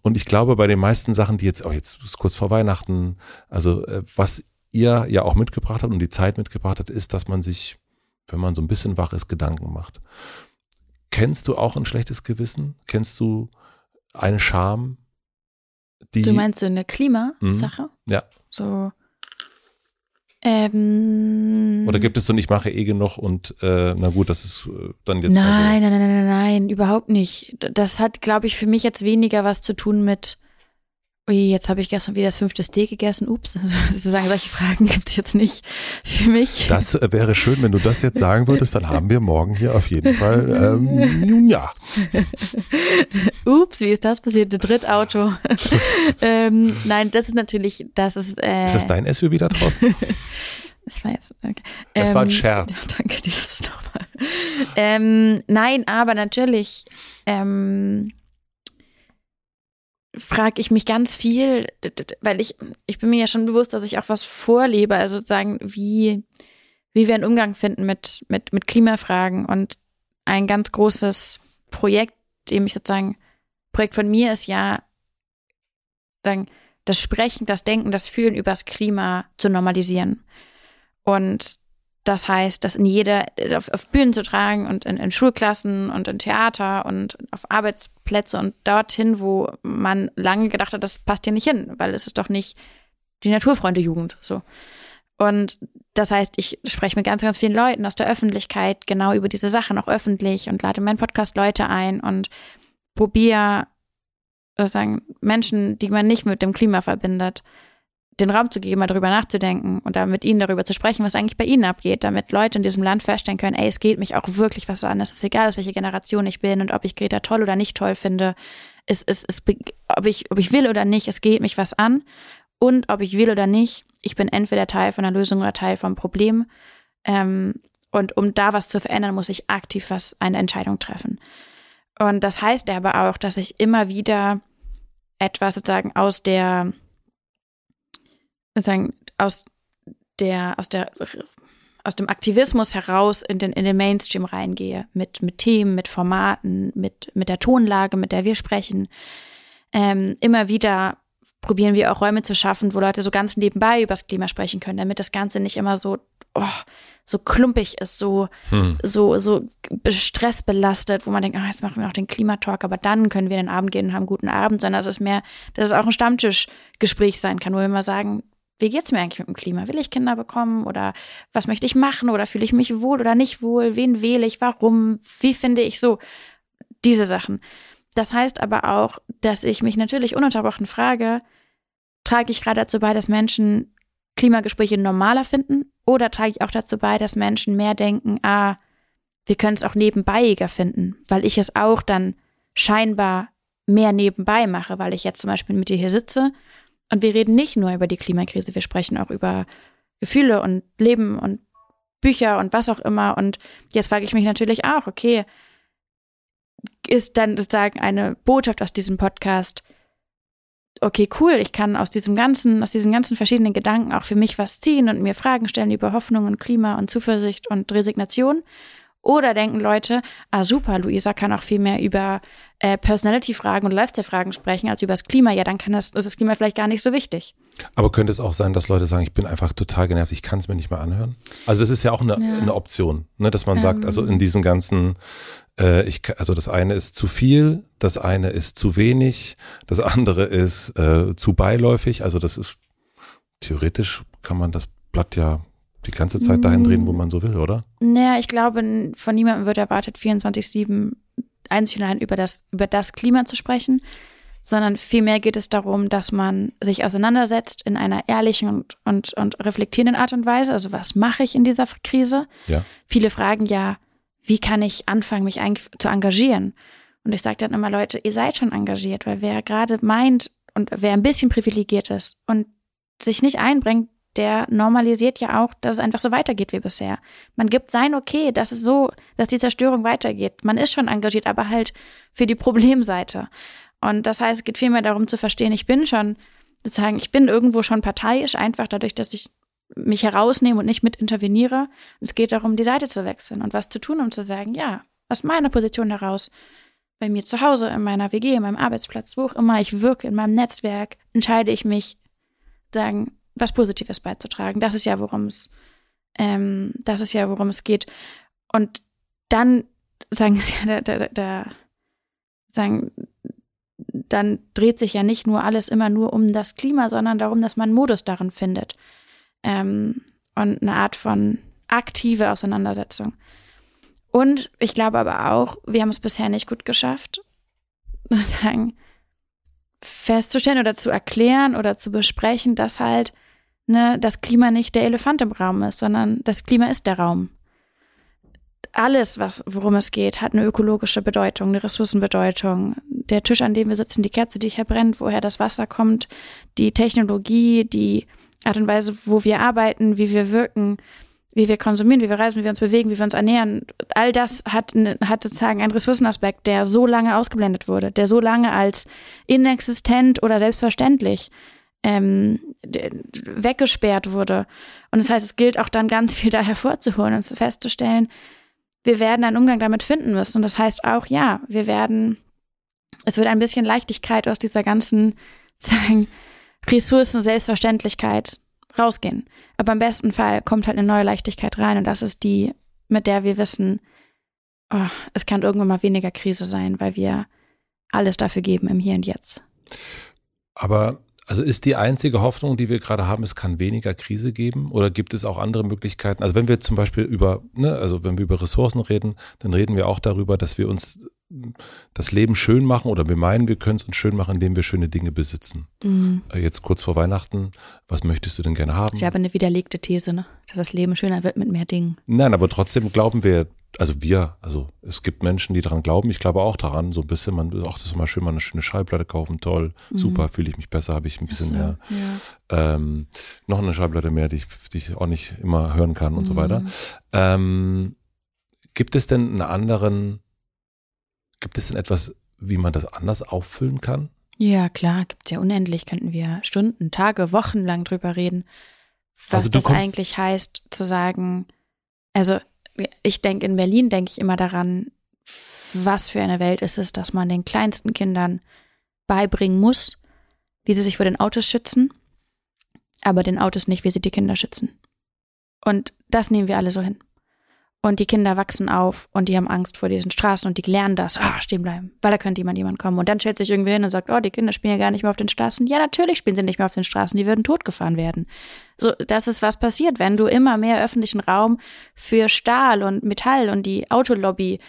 Und ich glaube, bei den meisten Sachen, die jetzt, auch oh, jetzt ist kurz vor Weihnachten, also äh, was ihr ja auch mitgebracht habt und die Zeit mitgebracht hat, ist, dass man sich, wenn man so ein bisschen wach ist, Gedanken macht. Kennst du auch ein schlechtes Gewissen? Kennst du eine Scham? Die, du meinst so eine Klimasache? Mhm. Ja. So. Ähm, Oder gibt es so, ich mache eh genug und äh, na gut, das ist äh, dann jetzt. Nein, so. nein, nein, nein, nein, überhaupt nicht. Das hat, glaube ich, für mich jetzt weniger was zu tun mit Ui, jetzt habe ich gestern wieder das fünfte Steak gegessen. Ups, sozusagen solche Fragen gibt es jetzt nicht für mich. Das äh, wäre schön, wenn du das jetzt sagen würdest, dann haben wir morgen hier auf jeden Fall, ähm, ja. Ups, wie ist das passiert? Drittauto. ähm, nein, das ist natürlich, das ist. Äh, ist das dein SUV da draußen? Das war jetzt. Okay. Das ähm, war ein ähm, Scherz. Danke dir, das ist nochmal. Ähm, nein, aber natürlich. Ähm, frage ich mich ganz viel, weil ich, ich bin mir ja schon bewusst, dass ich auch was vorlebe, also sozusagen, wie, wie wir einen Umgang finden mit, mit, mit Klimafragen. Und ein ganz großes Projekt, dem ich sozusagen, Projekt von mir ist ja, sagen, das Sprechen, das Denken, das Fühlen übers Klima zu normalisieren. Und das heißt, das in jeder, auf, auf Bühnen zu tragen und in, in, Schulklassen und in Theater und auf Arbeitsplätze und dorthin, wo man lange gedacht hat, das passt hier nicht hin, weil es ist doch nicht die Naturfreunde-Jugend, so. Und das heißt, ich spreche mit ganz, ganz vielen Leuten aus der Öffentlichkeit genau über diese Sachen auch öffentlich und lade meinen Podcast Leute ein und probiere sozusagen Menschen, die man nicht mit dem Klima verbindet, den Raum zu geben, mal darüber nachzudenken und dann mit ihnen darüber zu sprechen, was eigentlich bei ihnen abgeht, damit Leute in diesem Land feststellen können, ey, es geht mich auch wirklich was an. Es ist egal, aus welcher Generation ich bin und ob ich Greta toll oder nicht toll finde. Es, es, es, ob, ich, ob ich will oder nicht, es geht mich was an. Und ob ich will oder nicht, ich bin entweder Teil von der Lösung oder Teil vom Problem. Ähm, und um da was zu verändern, muss ich aktiv was, eine Entscheidung treffen. Und das heißt aber auch, dass ich immer wieder etwas sozusagen aus der sozusagen aus der, aus der aus dem Aktivismus heraus in den, in den Mainstream reingehe, mit, mit Themen, mit Formaten, mit, mit der Tonlage, mit der wir sprechen. Ähm, immer wieder probieren wir auch Räume zu schaffen, wo Leute so ganz nebenbei übers Klima sprechen können, damit das Ganze nicht immer so, oh, so klumpig ist, so, hm. so, so stressbelastet, wo man denkt, oh, jetzt machen wir noch den Klimatalk, aber dann können wir in den Abend gehen und haben einen guten Abend, sondern es ist mehr, dass es auch ein Stammtischgespräch sein kann, wo wir mal sagen, wie geht's mir eigentlich mit dem Klima? Will ich Kinder bekommen oder was möchte ich machen oder fühle ich mich wohl oder nicht wohl? Wen wähle ich? Warum? Wie finde ich so? Diese Sachen. Das heißt aber auch, dass ich mich natürlich ununterbrochen frage, trage ich gerade dazu bei, dass Menschen Klimagespräche normaler finden oder trage ich auch dazu bei, dass Menschen mehr denken, ah, wir können es auch nebenbeiiger finden, weil ich es auch dann scheinbar mehr nebenbei mache, weil ich jetzt zum Beispiel mit dir hier sitze und wir reden nicht nur über die Klimakrise, wir sprechen auch über Gefühle und Leben und Bücher und was auch immer. Und jetzt frage ich mich natürlich auch, okay, ist dann sozusagen eine Botschaft aus diesem Podcast, okay, cool, ich kann aus diesem ganzen, aus diesen ganzen verschiedenen Gedanken auch für mich was ziehen und mir Fragen stellen über Hoffnung und Klima und Zuversicht und Resignation. Oder denken Leute, ah super, Luisa kann auch viel mehr über äh, Personality-Fragen und Lifestyle-Fragen sprechen als über das Klima. Ja, dann kann das, ist das Klima vielleicht gar nicht so wichtig. Aber könnte es auch sein, dass Leute sagen, ich bin einfach total genervt, ich kann es mir nicht mehr anhören? Also das ist ja auch eine, ja. eine Option, ne, dass man ähm. sagt, also in diesem ganzen äh, ich, also das eine ist zu viel, das eine ist zu wenig, das andere ist äh, zu beiläufig. Also das ist theoretisch kann man das Blatt ja die ganze Zeit dahin drehen, wo man so will, oder? Naja, ich glaube, von niemandem wird erwartet, 24-7 einzig und allein über das, über das Klima zu sprechen, sondern vielmehr geht es darum, dass man sich auseinandersetzt in einer ehrlichen und, und, und reflektierenden Art und Weise. Also was mache ich in dieser Krise? Ja. Viele fragen ja, wie kann ich anfangen, mich eigentlich zu engagieren? Und ich sage dann immer, Leute, ihr seid schon engagiert, weil wer gerade meint und wer ein bisschen privilegiert ist und sich nicht einbringt, der normalisiert ja auch, dass es einfach so weitergeht wie bisher. Man gibt sein Okay, dass es so, dass die Zerstörung weitergeht. Man ist schon engagiert, aber halt für die Problemseite. Und das heißt, es geht vielmehr darum zu verstehen, ich bin schon, sozusagen, ich bin irgendwo schon parteiisch, einfach dadurch, dass ich mich herausnehme und nicht mit interveniere. Es geht darum, die Seite zu wechseln und was zu tun, um zu sagen, ja, aus meiner Position heraus, bei mir zu Hause, in meiner WG, in meinem Arbeitsplatz, wo auch immer ich wirke, in meinem Netzwerk, entscheide ich mich, sagen, was Positives beizutragen. Das ist ja, worum es, ähm, das ist ja, worum es geht. Und dann sagen sie ja, da, da, da, sagen, dann dreht sich ja nicht nur alles immer nur um das Klima, sondern darum, dass man Modus darin findet. Ähm, und eine Art von aktive Auseinandersetzung. Und ich glaube aber auch, wir haben es bisher nicht gut geschafft, sagen, festzustellen oder zu erklären oder zu besprechen, dass halt ne, das Klima nicht der Elefant im Raum ist, sondern das Klima ist der Raum. Alles, was, worum es geht, hat eine ökologische Bedeutung, eine Ressourcenbedeutung. Der Tisch, an dem wir sitzen, die Kerze, die hier brennt, woher das Wasser kommt, die Technologie, die Art und Weise, wo wir arbeiten, wie wir wirken, wie wir konsumieren, wie wir reisen, wie wir uns bewegen, wie wir uns ernähren. All das hat, hat sozusagen einen Ressourcenaspekt, der so lange ausgeblendet wurde, der so lange als inexistent oder selbstverständlich ähm, weggesperrt wurde. Und das heißt, es gilt auch dann ganz viel da hervorzuholen und festzustellen, wir werden einen Umgang damit finden müssen. Und das heißt auch, ja, wir werden, es wird ein bisschen Leichtigkeit aus dieser ganzen, sagen, Ressourcen, Selbstverständlichkeit rausgehen. Aber im besten Fall kommt halt eine neue Leichtigkeit rein und das ist die, mit der wir wissen, oh, es kann irgendwann mal weniger Krise sein, weil wir alles dafür geben im Hier und Jetzt. Aber also ist die einzige Hoffnung, die wir gerade haben, es kann weniger Krise geben oder gibt es auch andere Möglichkeiten? Also wenn wir zum Beispiel über, ne, also wenn wir über Ressourcen reden, dann reden wir auch darüber, dass wir uns das Leben schön machen oder wir meinen, wir können es uns schön machen, indem wir schöne Dinge besitzen. Mhm. Äh, jetzt kurz vor Weihnachten, was möchtest du denn gerne haben? Sie haben eine widerlegte These, ne? dass das Leben schöner wird mit mehr Dingen. Nein, aber trotzdem glauben wir, also wir, also es gibt Menschen, die daran glauben. Ich glaube auch daran, so ein bisschen, man, ach, das ist immer schön, mal eine schöne Schallplatte kaufen, toll, mhm. super, fühle ich mich besser, habe ich ein bisschen so, mehr. Ja. Ähm, noch eine Schallplatte mehr, die ich, die ich auch nicht immer hören kann und mhm. so weiter. Ähm, gibt es denn einen anderen Gibt es denn etwas, wie man das anders auffüllen kann? Ja, klar, gibt es ja unendlich. Könnten wir Stunden, Tage, Wochen lang drüber reden, was also das eigentlich heißt, zu sagen, Also ich denke, in Berlin denke ich immer daran, was für eine Welt ist es, dass man den kleinsten Kindern beibringen muss, wie sie sich vor den Autos schützen, aber den Autos nicht, wie sie die Kinder schützen. Und das nehmen wir alle so hin. Und die Kinder wachsen auf und die haben Angst vor diesen Straßen und die lernen das, ah, stehen bleiben, weil da könnte jemand jemand kommen. Und dann stellt sich irgendwie hin und sagt, oh, die Kinder spielen ja gar nicht mehr auf den Straßen. Ja, natürlich spielen sie nicht mehr auf den Straßen, die würden totgefahren werden. So, das ist was passiert, wenn du immer mehr öffentlichen Raum für Stahl und Metall und die Autolobby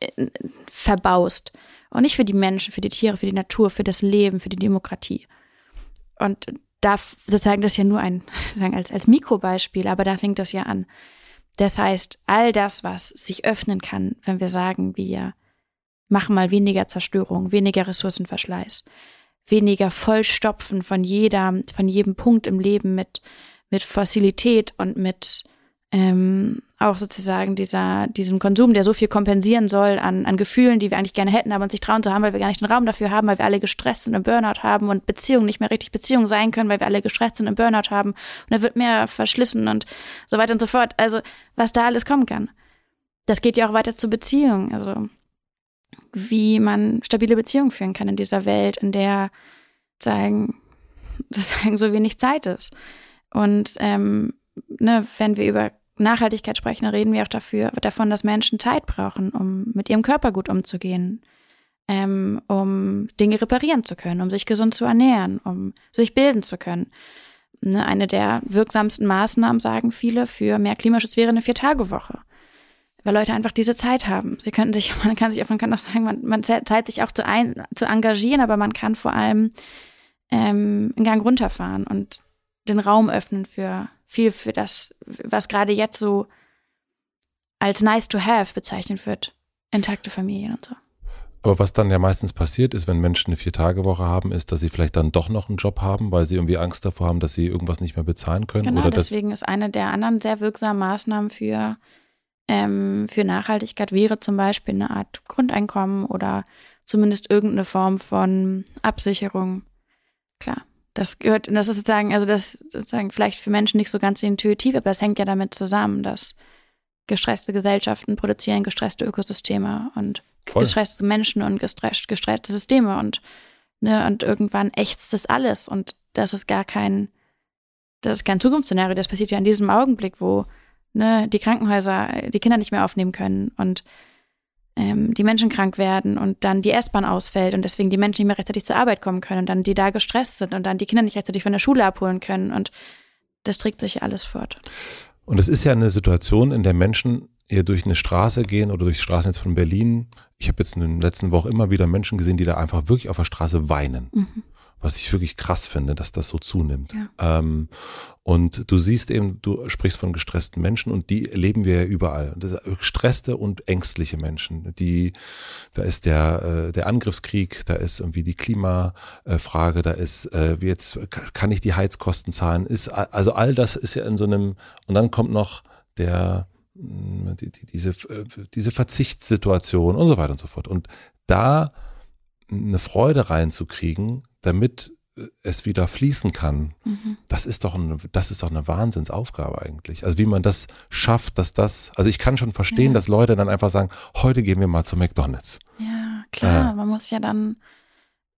äh, verbaust. Und nicht für die Menschen, für die Tiere, für die Natur, für das Leben, für die Demokratie. Und da sozusagen das ja nur ein, sozusagen als, als Mikrobeispiel, aber da fängt das ja an. Das heißt, all das, was sich öffnen kann, wenn wir sagen, wir machen mal weniger Zerstörung, weniger Ressourcenverschleiß, weniger Vollstopfen von jeder, von jedem Punkt im Leben mit, mit Fossilität und mit ähm, auch sozusagen dieser, diesem Konsum, der so viel kompensieren soll an, an Gefühlen, die wir eigentlich gerne hätten, aber uns nicht trauen zu haben, weil wir gar nicht den Raum dafür haben, weil wir alle gestresst sind und Burnout haben und Beziehungen nicht mehr richtig Beziehungen sein können, weil wir alle gestresst sind und Burnout haben und da wird mehr verschlissen und so weiter und so fort. Also, was da alles kommen kann. Das geht ja auch weiter zu Beziehungen. Also, wie man stabile Beziehungen führen kann in dieser Welt, in der sagen, sozusagen so wenig Zeit ist. Und ähm, ne, wenn wir über Nachhaltigkeit sprechen, reden wir auch dafür, davon, dass Menschen Zeit brauchen, um mit ihrem Körper gut umzugehen, ähm, um Dinge reparieren zu können, um sich gesund zu ernähren, um sich bilden zu können. Ne, eine der wirksamsten Maßnahmen, sagen viele, für mehr Klimaschutz wäre eine Vier-Tage-Woche. Weil Leute einfach diese Zeit haben. Sie könnten sich, man kann sich, man kann auch sagen, man, man Zeit sich auch zu, ein, zu engagieren, aber man kann vor allem ähm, einen Gang runterfahren und den Raum öffnen für viel für das, was gerade jetzt so als nice to have bezeichnet wird. Intakte Familien und so. Aber was dann ja meistens passiert ist, wenn Menschen eine Vier-Tage-Woche haben, ist, dass sie vielleicht dann doch noch einen Job haben, weil sie irgendwie Angst davor haben, dass sie irgendwas nicht mehr bezahlen können. Genau, deswegen ist eine der anderen sehr wirksamen Maßnahmen für, ähm, für Nachhaltigkeit wäre zum Beispiel eine Art Grundeinkommen oder zumindest irgendeine Form von Absicherung. Klar. Das gehört, das ist sozusagen, also das sozusagen vielleicht für Menschen nicht so ganz intuitiv, aber das hängt ja damit zusammen, dass gestresste Gesellschaften produzieren gestresste Ökosysteme und Voll. gestresste Menschen und gestresst, gestresste Systeme und ne, und irgendwann ächzt das alles und das ist gar kein, das ist kein Zukunftsszenario, das passiert ja in diesem Augenblick, wo ne, die Krankenhäuser die Kinder nicht mehr aufnehmen können und ähm, die Menschen krank werden und dann die S-Bahn ausfällt und deswegen die Menschen nicht mehr rechtzeitig zur Arbeit kommen können und dann die da gestresst sind und dann die Kinder nicht rechtzeitig von der Schule abholen können und das trägt sich ja alles fort. Und es ist ja eine Situation, in der Menschen eher durch eine Straße gehen oder durch Straßen jetzt von Berlin. Ich habe jetzt in den letzten Wochen immer wieder Menschen gesehen, die da einfach wirklich auf der Straße weinen. Mhm was ich wirklich krass finde, dass das so zunimmt. Ja. Ähm, und du siehst eben, du sprichst von gestressten Menschen und die erleben wir ja überall. Das gestresste und ängstliche Menschen. Die, da ist der, äh, der Angriffskrieg, da ist irgendwie die Klimafrage, da ist, äh, wie jetzt, kann ich die Heizkosten zahlen? Ist, also all das ist ja in so einem, und dann kommt noch der, mm, die, die, diese, äh, diese Verzichtssituation und so weiter und so fort. Und da eine Freude reinzukriegen, damit äh, es wieder fließen kann. Mhm. Das ist doch eine, das ist doch eine Wahnsinnsaufgabe eigentlich. Also wie man das schafft, dass das, also ich kann schon verstehen, ja. dass Leute dann einfach sagen, heute gehen wir mal zu McDonalds. Ja, klar, äh, man muss ja dann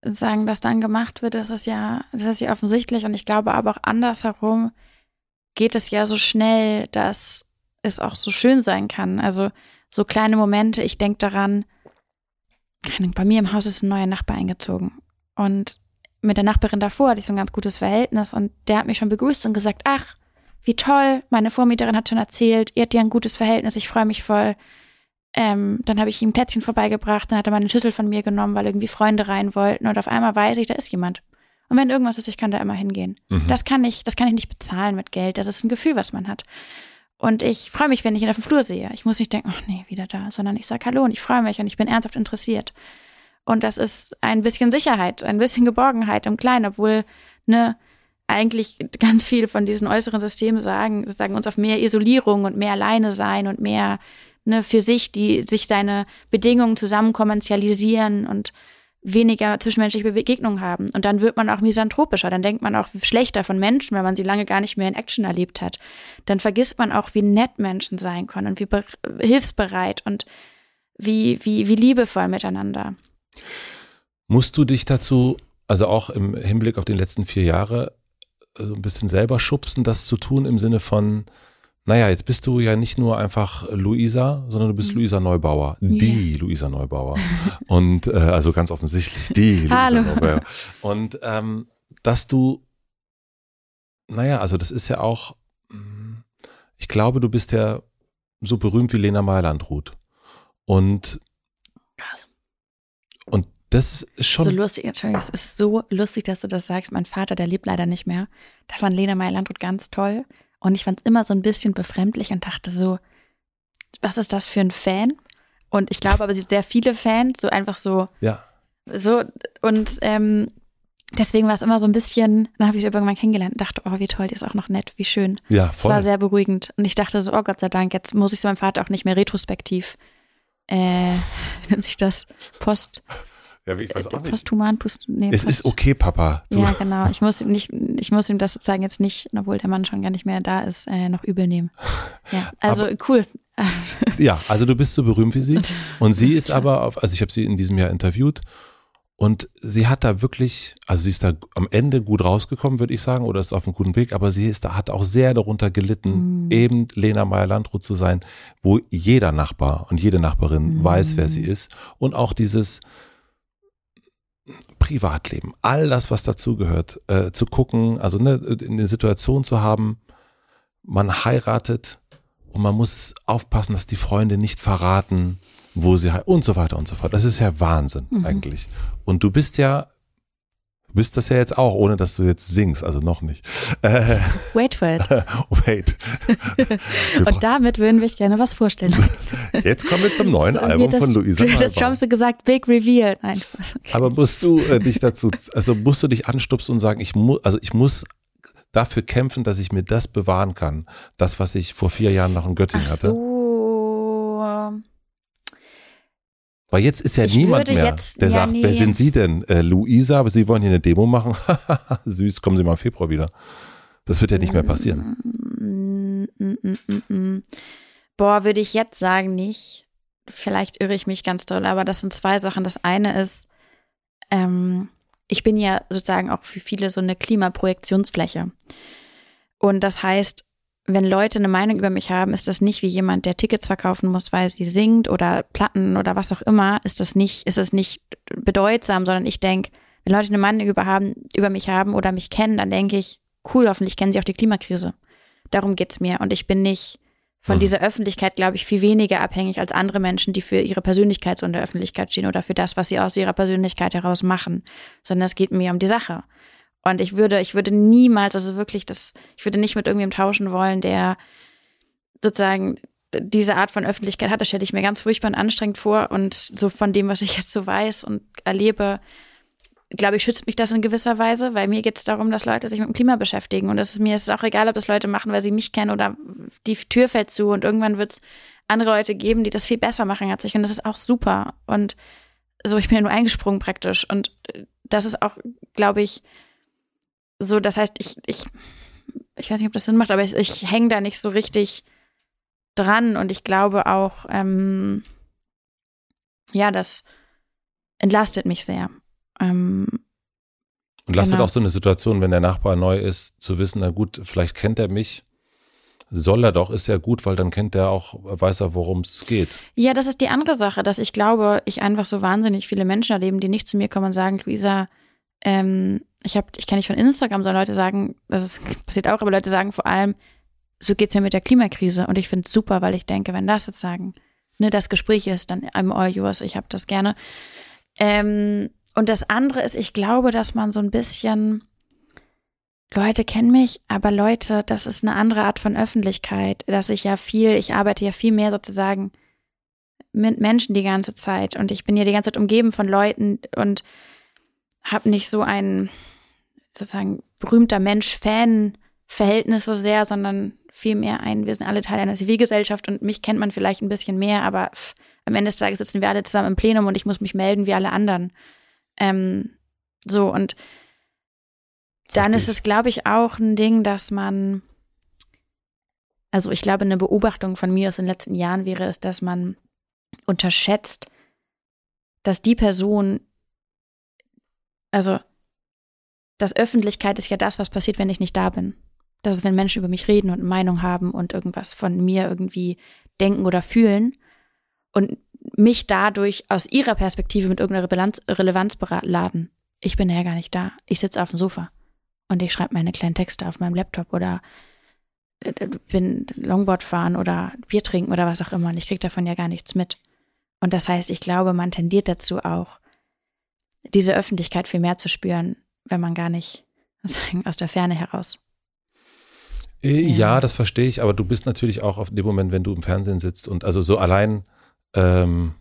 sagen, was dann gemacht wird, das ist ja, das ist ja offensichtlich und ich glaube aber auch andersherum geht es ja so schnell, dass es auch so schön sein kann. Also so kleine Momente, ich denke daran, bei mir im Haus ist ein neuer Nachbar eingezogen und mit der Nachbarin davor hatte ich so ein ganz gutes Verhältnis und der hat mich schon begrüßt und gesagt, ach, wie toll, meine Vormieterin hat schon erzählt, ihr habt ja ein gutes Verhältnis, ich freue mich voll. Ähm, dann habe ich ihm Tätzchen vorbeigebracht, dann hat er mal eine Schüssel von mir genommen, weil irgendwie Freunde rein wollten und auf einmal weiß ich, da ist jemand. Und wenn irgendwas ist, ich kann da immer hingehen. Mhm. Das kann ich, das kann ich nicht bezahlen mit Geld. Das ist ein Gefühl, was man hat. Und ich freue mich, wenn ich ihn auf dem Flur sehe. Ich muss nicht denken, ach nee, wieder da, sondern ich sage Hallo und ich freue mich und ich bin ernsthaft interessiert. Und das ist ein bisschen Sicherheit, ein bisschen Geborgenheit im Kleinen, obwohl, ne, eigentlich ganz viel von diesen äußeren Systemen sagen, sagen uns auf mehr Isolierung und mehr alleine sein und mehr ne, für sich, die sich seine Bedingungen zusammen kommerzialisieren und weniger zwischenmenschliche Begegnungen haben. Und dann wird man auch misanthropischer, dann denkt man auch schlechter von Menschen, weil man sie lange gar nicht mehr in Action erlebt hat. Dann vergisst man auch, wie nett Menschen sein können und wie hilfsbereit und wie, wie, wie liebevoll miteinander. Musst du dich dazu, also auch im Hinblick auf die letzten vier Jahre, so ein bisschen selber schubsen, das zu tun im Sinne von, naja, jetzt bist du ja nicht nur einfach Luisa, sondern du bist mhm. Luisa Neubauer, die yeah. Luisa Neubauer. Und äh, also ganz offensichtlich die Luisa Hallo. Neubauer. Und ähm, dass du, naja, also das ist ja auch, mm, ich glaube, du bist ja so berühmt wie Lena Meilandruth. Und Krass. Das ist schon. So lustig, Entschuldigung, es ist so lustig, dass du das sagst. Mein Vater, der lebt leider nicht mehr. Da fand Lena Meilandruth ganz toll. Und ich fand es immer so ein bisschen befremdlich und dachte so, was ist das für ein Fan? Und ich glaube aber, sie sehr viele Fans, so einfach so. Ja. So, und ähm, deswegen war es immer so ein bisschen, dann habe ich sie irgendwann kennengelernt und dachte, oh, wie toll, die ist auch noch nett, wie schön. Ja, voll. Es war sehr beruhigend. Und ich dachte so, oh Gott sei Dank, jetzt muss ich es meinem Vater auch nicht mehr retrospektiv, äh, nennt sich das, Post. Ja, ich weiß auch nicht. Posthuman, Post, nee, Es Post. ist okay, Papa. Du. Ja, genau. Ich muss ihm nicht, ich muss ihm das sozusagen jetzt nicht, obwohl der Mann schon gar nicht mehr da ist, äh, noch übel nehmen. Ja, also aber, cool. ja, also du bist so berühmt wie sie. Und sie ist aber auf, also ich habe sie in diesem Jahr interviewt und sie hat da wirklich, also sie ist da am Ende gut rausgekommen, würde ich sagen, oder ist auf einem guten Weg, aber sie ist da, hat auch sehr darunter gelitten, mm. eben Lena Meyer-Landrut zu sein, wo jeder Nachbar und jede Nachbarin mm. weiß, wer sie ist. Und auch dieses, Privatleben, all das, was dazugehört, äh, zu gucken, also ne, in der Situation zu haben, man heiratet und man muss aufpassen, dass die Freunde nicht verraten, wo sie und so weiter und so fort. Das ist ja Wahnsinn mhm. eigentlich. Und du bist ja Du bist das ja jetzt auch, ohne dass du jetzt singst, also noch nicht. Äh, wait wait. wait. Und damit würden wir euch gerne was vorstellen. Jetzt kommen wir zum neuen Album das, von Luisa. Du hast schon so gesagt, Big Reveal. Nein, okay. Aber musst du äh, dich dazu, also musst du dich anstupsen und sagen, ich muss, also ich muss dafür kämpfen, dass ich mir das bewahren kann. Das, was ich vor vier Jahren noch in Göttingen Ach hatte. So. Weil jetzt ist ja ich niemand mehr, jetzt, der ja, sagt, nee. wer sind Sie denn? Äh, Luisa, aber Sie wollen hier eine Demo machen? Süß, kommen Sie mal im Februar wieder. Das wird ja nicht mehr passieren. Boah, würde ich jetzt sagen, nicht. Vielleicht irre ich mich ganz doll, aber das sind zwei Sachen. Das eine ist, ähm, ich bin ja sozusagen auch für viele so eine Klimaprojektionsfläche. Und das heißt, wenn Leute eine Meinung über mich haben, ist das nicht wie jemand, der Tickets verkaufen muss, weil sie singt oder Platten oder was auch immer, ist das nicht, ist es nicht bedeutsam, sondern ich denke, wenn Leute eine Meinung über, haben, über mich haben oder mich kennen, dann denke ich, cool, hoffentlich kennen sie auch die Klimakrise. Darum geht's mir. Und ich bin nicht von mhm. dieser Öffentlichkeit, glaube ich, viel weniger abhängig als andere Menschen, die für ihre Persönlichkeit so in der Öffentlichkeit stehen oder für das, was sie aus ihrer Persönlichkeit heraus machen, sondern es geht mir um die Sache. Und ich würde, ich würde niemals, also wirklich, das, ich würde nicht mit irgendjemandem tauschen wollen, der sozusagen diese Art von Öffentlichkeit hat. Das stelle ich mir ganz furchtbar und anstrengend vor. Und so von dem, was ich jetzt so weiß und erlebe, glaube ich, schützt mich das in gewisser Weise, weil mir geht es darum, dass Leute sich mit dem Klima beschäftigen. Und das ist, mir ist es auch egal, ob das Leute machen, weil sie mich kennen oder die Tür fällt zu und irgendwann wird es andere Leute geben, die das viel besser machen als ich. Und das ist auch super. Und so, ich bin ja nur eingesprungen praktisch. Und das ist auch, glaube ich, so, das heißt, ich, ich, ich weiß nicht, ob das Sinn macht, aber ich, ich hänge da nicht so richtig dran und ich glaube auch, ähm, ja, das entlastet mich sehr. Ähm, Entlastet genau. auch so eine Situation, wenn der Nachbar neu ist, zu wissen, na gut, vielleicht kennt er mich. Soll er doch, ist ja gut, weil dann kennt er auch, weiß er, worum es geht. Ja, das ist die andere Sache, dass ich glaube, ich einfach so wahnsinnig viele Menschen erleben, die nicht zu mir kommen und sagen, Luisa, ähm, ich habe, ich kenne nicht von Instagram, sondern Leute sagen, das passiert auch, aber Leute sagen vor allem, so geht's mir mit der Klimakrise. Und ich finde es super, weil ich denke, wenn das sozusagen ne, das Gespräch ist, dann I'm all yours, ich habe das gerne. Ähm, und das andere ist, ich glaube, dass man so ein bisschen, Leute kennen mich, aber Leute, das ist eine andere Art von Öffentlichkeit, dass ich ja viel, ich arbeite ja viel mehr sozusagen mit Menschen die ganze Zeit und ich bin ja die ganze Zeit umgeben von Leuten und habe nicht so ein sozusagen berühmter Mensch-Fan-Verhältnis so sehr, sondern vielmehr ein, wir sind alle Teil einer Zivilgesellschaft und mich kennt man vielleicht ein bisschen mehr, aber pff, am Ende des Tages sitzen wir alle zusammen im Plenum und ich muss mich melden wie alle anderen. Ähm, so, und dann ist es, glaube ich, auch ein Ding, dass man, also ich glaube, eine Beobachtung von mir aus den letzten Jahren wäre es, dass man unterschätzt, dass die Person, also, dass Öffentlichkeit ist ja das, was passiert, wenn ich nicht da bin. Das ist, wenn Menschen über mich reden und eine Meinung haben und irgendwas von mir irgendwie denken oder fühlen und mich dadurch aus ihrer Perspektive mit irgendeiner Relevanz, Relevanz beladen. Ich bin ja gar nicht da. Ich sitze auf dem Sofa und ich schreibe meine kleinen Texte auf meinem Laptop oder äh, äh, bin Longboard fahren oder Bier trinken oder was auch immer und ich kriege davon ja gar nichts mit. Und das heißt, ich glaube, man tendiert dazu auch, diese Öffentlichkeit viel mehr zu spüren, wenn man gar nicht sagen, aus der Ferne heraus. Äh, ja. ja, das verstehe ich, aber du bist natürlich auch auf dem Moment, wenn du im Fernsehen sitzt und also so allein, ähm,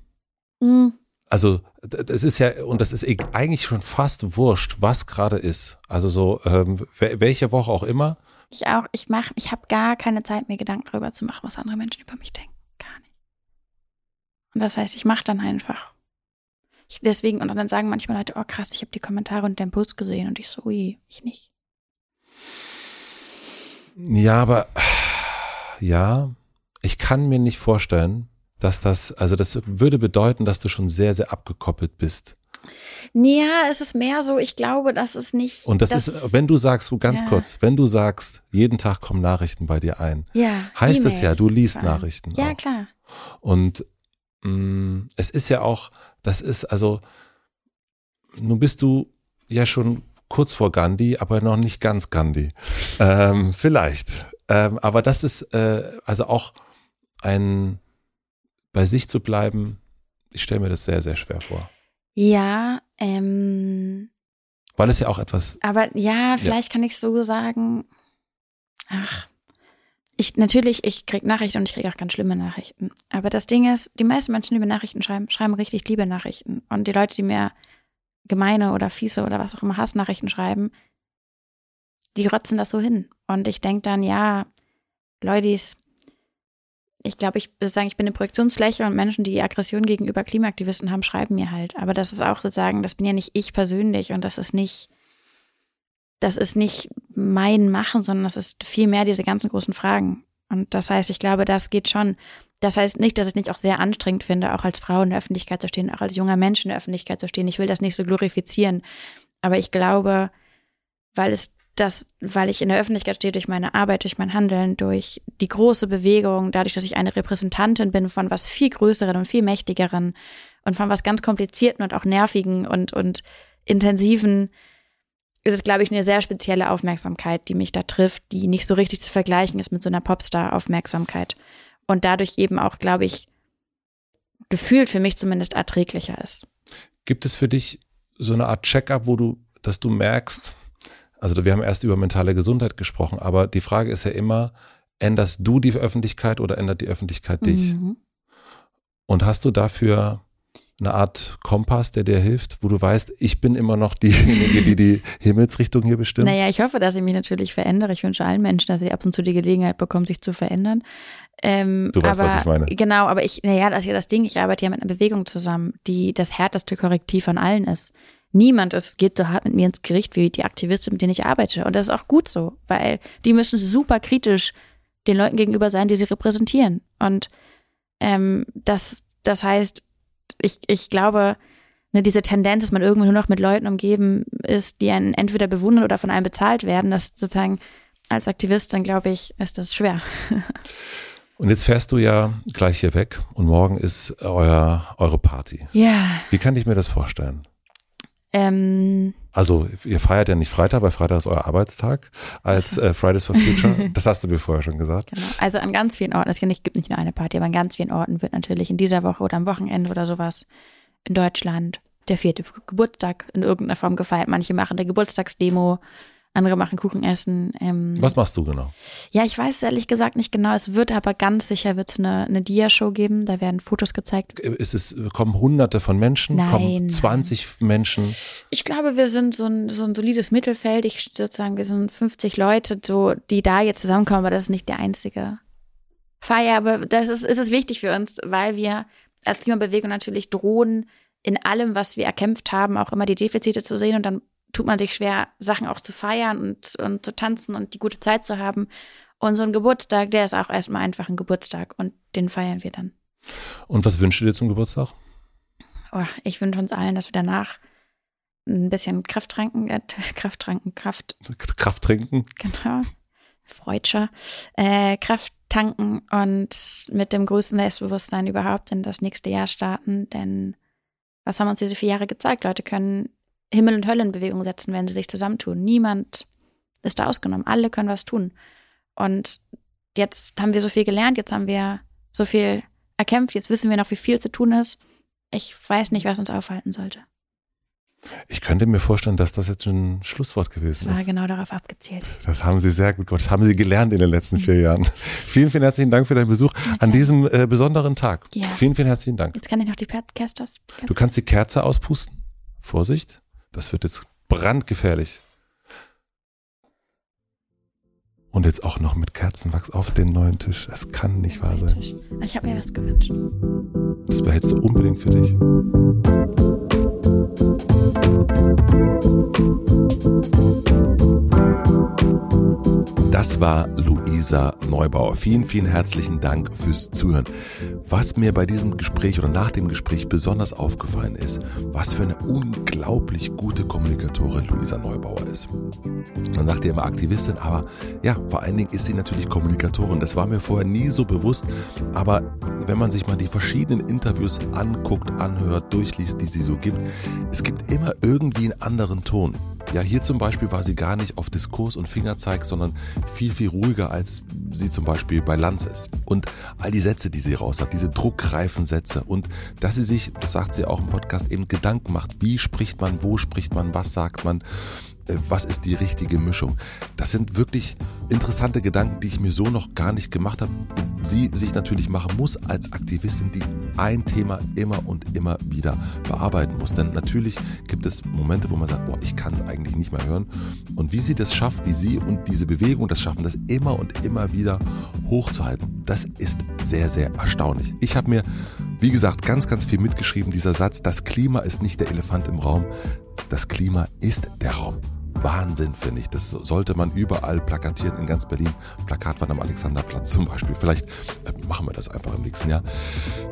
mm. also es ist ja, und das ist e, eigentlich schon fast wurscht, was gerade ist. Also so, ähm, welche Woche auch immer. Ich auch, ich mache, ich habe gar keine Zeit, mir Gedanken darüber zu machen, was andere Menschen über mich denken. Gar nicht. Und das heißt, ich mache dann einfach. Ich, deswegen, und dann sagen manchmal Leute, oh krass, ich habe die Kommentare und den Post gesehen und ich so, ui, ich nicht. Ja, aber ja, ich kann mir nicht vorstellen, dass das, also das würde bedeuten, dass du schon sehr, sehr abgekoppelt bist. Ja, es ist mehr so, ich glaube, dass es nicht. Und das, das ist, wenn du sagst, so ganz ja. kurz, wenn du sagst, jeden Tag kommen Nachrichten bei dir ein, ja, heißt es ja, du liest Nachrichten. Ja, auch. klar. Und mh, mm, es ist ja auch, das ist also, nun bist du ja schon kurz vor Gandhi, aber noch nicht ganz Gandhi. ähm, vielleicht. Ähm, aber das ist äh, also auch ein bei sich zu bleiben, ich stelle mir das sehr, sehr schwer vor. Ja, ähm. Weil es ja auch etwas. Aber ja, vielleicht ja. kann ich so sagen. Ach, ich natürlich, ich kriege Nachrichten und ich kriege auch ganz schlimme Nachrichten. Aber das Ding ist, die meisten Menschen, die mir Nachrichten schreiben, schreiben richtig liebe Nachrichten. Und die Leute, die mir gemeine oder fiese oder was auch immer Hassnachrichten schreiben, die rotzen das so hin. Und ich denke dann, ja, Leute, ich glaube, ich sagen, ich bin eine Projektionsfläche und Menschen, die Aggression gegenüber Klimaaktivisten haben, schreiben mir halt. Aber das ist auch sozusagen, das bin ja nicht ich persönlich und das ist nicht, das ist nicht mein Machen, sondern das ist vielmehr diese ganzen großen Fragen. Und das heißt, ich glaube, das geht schon. Das heißt nicht, dass ich nicht auch sehr anstrengend finde, auch als Frau in der Öffentlichkeit zu stehen, auch als junger Mensch in der Öffentlichkeit zu stehen. Ich will das nicht so glorifizieren. Aber ich glaube, weil es das, weil ich in der Öffentlichkeit stehe durch meine Arbeit, durch mein Handeln, durch die große Bewegung, dadurch, dass ich eine Repräsentantin bin von was viel Größeren und viel Mächtigeren und von was ganz Komplizierten und auch Nervigen und, und Intensiven, ist es, glaube ich, eine sehr spezielle Aufmerksamkeit, die mich da trifft, die nicht so richtig zu vergleichen ist mit so einer Popstar-Aufmerksamkeit und dadurch eben auch, glaube ich, gefühlt für mich zumindest erträglicher ist. Gibt es für dich so eine Art Check-up, wo du, dass du merkst, also wir haben erst über mentale Gesundheit gesprochen, aber die Frage ist ja immer, änderst du die Öffentlichkeit oder ändert die Öffentlichkeit dich? Mhm. Und hast du dafür eine Art Kompass, der dir hilft, wo du weißt, ich bin immer noch diejenige, die die Himmelsrichtung hier bestimmt? Naja, ich hoffe, dass ich mich natürlich verändere. Ich wünsche allen Menschen, dass sie ab und zu die Gelegenheit bekommen, sich zu verändern. Ähm, du weißt, aber, was ich meine. Genau, aber ich, naja, das ist ja das Ding, ich arbeite ja mit einer Bewegung zusammen, die das härteste Korrektiv von allen ist. Niemand ist, geht so hart mit mir ins Gericht wie die Aktivisten, mit denen ich arbeite. Und das ist auch gut so, weil die müssen super kritisch den Leuten gegenüber sein, die sie repräsentieren. Und ähm, das, das heißt, ich, ich glaube, ne, diese Tendenz, dass man irgendwo nur noch mit Leuten umgeben ist, die einen entweder bewundern oder von einem bezahlt werden, das sozusagen als Aktivist, dann glaube ich, ist das schwer. Und jetzt fährst du ja gleich hier weg und morgen ist euer, eure Party. Ja. Wie kann ich mir das vorstellen? Ähm, also ihr feiert ja nicht Freitag, weil Freitag ist euer Arbeitstag als äh, Fridays for Future. Das hast du mir vorher schon gesagt. Genau. Also an ganz vielen Orten, es gibt nicht nur eine Party, aber an ganz vielen Orten wird natürlich in dieser Woche oder am Wochenende oder sowas in Deutschland der vierte Geburtstag in irgendeiner Form gefeiert. Manche machen eine Geburtstagsdemo andere machen Kuchen essen. Ähm, Was machst du genau? Ja, ich weiß ehrlich gesagt nicht genau. Es wird aber ganz sicher wird's eine, eine Dia-Show geben. Da werden Fotos gezeigt. Ist es, kommen hunderte von Menschen? Nein, kommen 20 nein. Menschen? Ich glaube, wir sind so ein, so ein solides Mittelfeld. Ich sozusagen, wir sind 50 Leute, so, die da jetzt zusammenkommen, aber das ist nicht der einzige Feier. Aber das ist, ist es wichtig für uns, weil wir als Klimabewegung natürlich drohen, in allem, was wir erkämpft haben, auch immer die Defizite zu sehen und dann tut man sich schwer, Sachen auch zu feiern und, und zu tanzen und die gute Zeit zu haben. Und so ein Geburtstag, der ist auch erstmal einfach ein Geburtstag und den feiern wir dann. Und was wünschst du dir zum Geburtstag? Oh, ich wünsche uns allen, dass wir danach ein bisschen Kraft tranken, äh, Kraft tranken, Kraft. Kraft trinken? Genau. Freudscher. Äh, Kraft tanken und mit dem größten Selbstbewusstsein überhaupt in das nächste Jahr starten. Denn was haben uns diese vier Jahre gezeigt? Leute können Himmel und Hölle in Bewegung setzen, wenn sie sich zusammentun. Niemand ist da ausgenommen. Alle können was tun. Und jetzt haben wir so viel gelernt, jetzt haben wir so viel erkämpft, jetzt wissen wir noch, wie viel zu tun ist. Ich weiß nicht, was uns aufhalten sollte. Ich könnte mir vorstellen, dass das jetzt ein Schlusswort gewesen das war ist. genau darauf abgezielt. Das haben Sie sehr gut gemacht. Das haben Sie gelernt in den letzten vier Jahren. vielen, vielen herzlichen Dank für deinen Besuch an diesem äh, besonderen Tag. Ja. Vielen, vielen herzlichen Dank. Jetzt kann ich noch die Kerze aus. Du kannst die Kerze auspusten. Vorsicht, das wird jetzt brandgefährlich. Und jetzt auch noch mit Kerzenwachs auf den neuen Tisch. Es kann nicht wahr sein. Ich habe mir was gewünscht. Das behältst du unbedingt für dich. Das war Luisa Neubauer. Vielen, vielen herzlichen Dank fürs Zuhören. Was mir bei diesem Gespräch oder nach dem Gespräch besonders aufgefallen ist, was für eine unglaublich gute Kommunikatorin Luisa Neubauer ist. Man sagt ja immer Aktivistin, aber ja, vor allen Dingen ist sie natürlich Kommunikatorin. Das war mir vorher nie so bewusst, aber wenn man sich mal die verschiedenen Interviews anguckt, anhört, durchliest, die sie so gibt, es gibt immer irgendwie einen anderen Ton. Ja, hier zum Beispiel war sie gar nicht auf Diskurs und Fingerzeig, sondern viel, viel ruhiger, als sie zum Beispiel bei Lanz ist. Und all die Sätze, die sie raus hat, diese druckreifen Sätze und dass sie sich, das sagt sie auch im Podcast, eben Gedanken macht, wie spricht man, wo spricht man, was sagt man, was ist die richtige Mischung. Das sind wirklich interessante Gedanken, die ich mir so noch gar nicht gemacht habe. Sie sich natürlich machen muss als Aktivistin, die ein Thema immer und immer wieder bearbeiten muss. Denn natürlich gibt es Momente, wo man sagt, boah, ich kann es eigentlich nicht mehr hören. Und wie sie das schafft, wie sie und diese Bewegung das schaffen, das immer und immer wieder hochzuhalten, das ist sehr, sehr erstaunlich. Ich habe mir, wie gesagt, ganz, ganz viel mitgeschrieben. Dieser Satz, das Klima ist nicht der Elefant im Raum, das Klima ist der Raum. Wahnsinn, finde ich. Das sollte man überall plakatieren in ganz Berlin. Plakatwand am Alexanderplatz zum Beispiel. Vielleicht äh, machen wir das einfach im nächsten Jahr.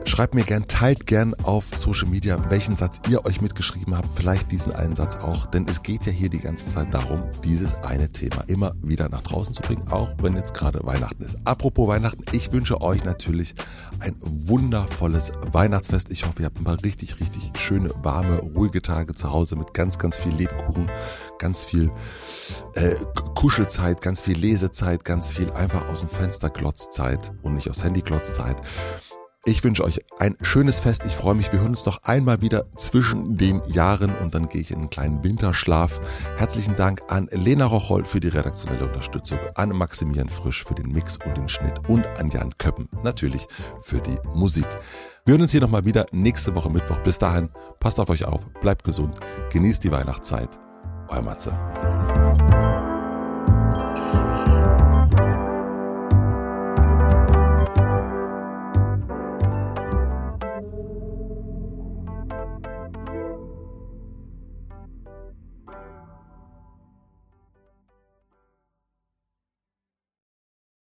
Schreibt mir gern, teilt gern auf Social Media, welchen Satz ihr euch mitgeschrieben habt. Vielleicht diesen einen Satz auch. Denn es geht ja hier die ganze Zeit darum, dieses eine Thema immer wieder nach draußen zu bringen. Auch wenn jetzt gerade Weihnachten ist. Apropos Weihnachten, ich wünsche euch natürlich ein wundervolles Weihnachtsfest. Ich hoffe, ihr habt ein paar richtig, richtig schöne, warme, ruhige Tage zu Hause mit ganz, ganz viel Lebkuchen, ganz viel viel äh, Kuschelzeit, ganz viel Lesezeit, ganz viel einfach aus dem Fenster Glotzzeit und nicht aufs Handy Glotzzeit. Ich wünsche euch ein schönes Fest. Ich freue mich. Wir hören uns noch einmal wieder zwischen den Jahren und dann gehe ich in einen kleinen Winterschlaf. Herzlichen Dank an Lena Rocholl für die redaktionelle Unterstützung, an Maximilian Frisch für den Mix und den Schnitt und an Jan Köppen natürlich für die Musik. Wir hören uns hier nochmal wieder nächste Woche Mittwoch. Bis dahin, passt auf euch auf, bleibt gesund, genießt die Weihnachtszeit. Almatze.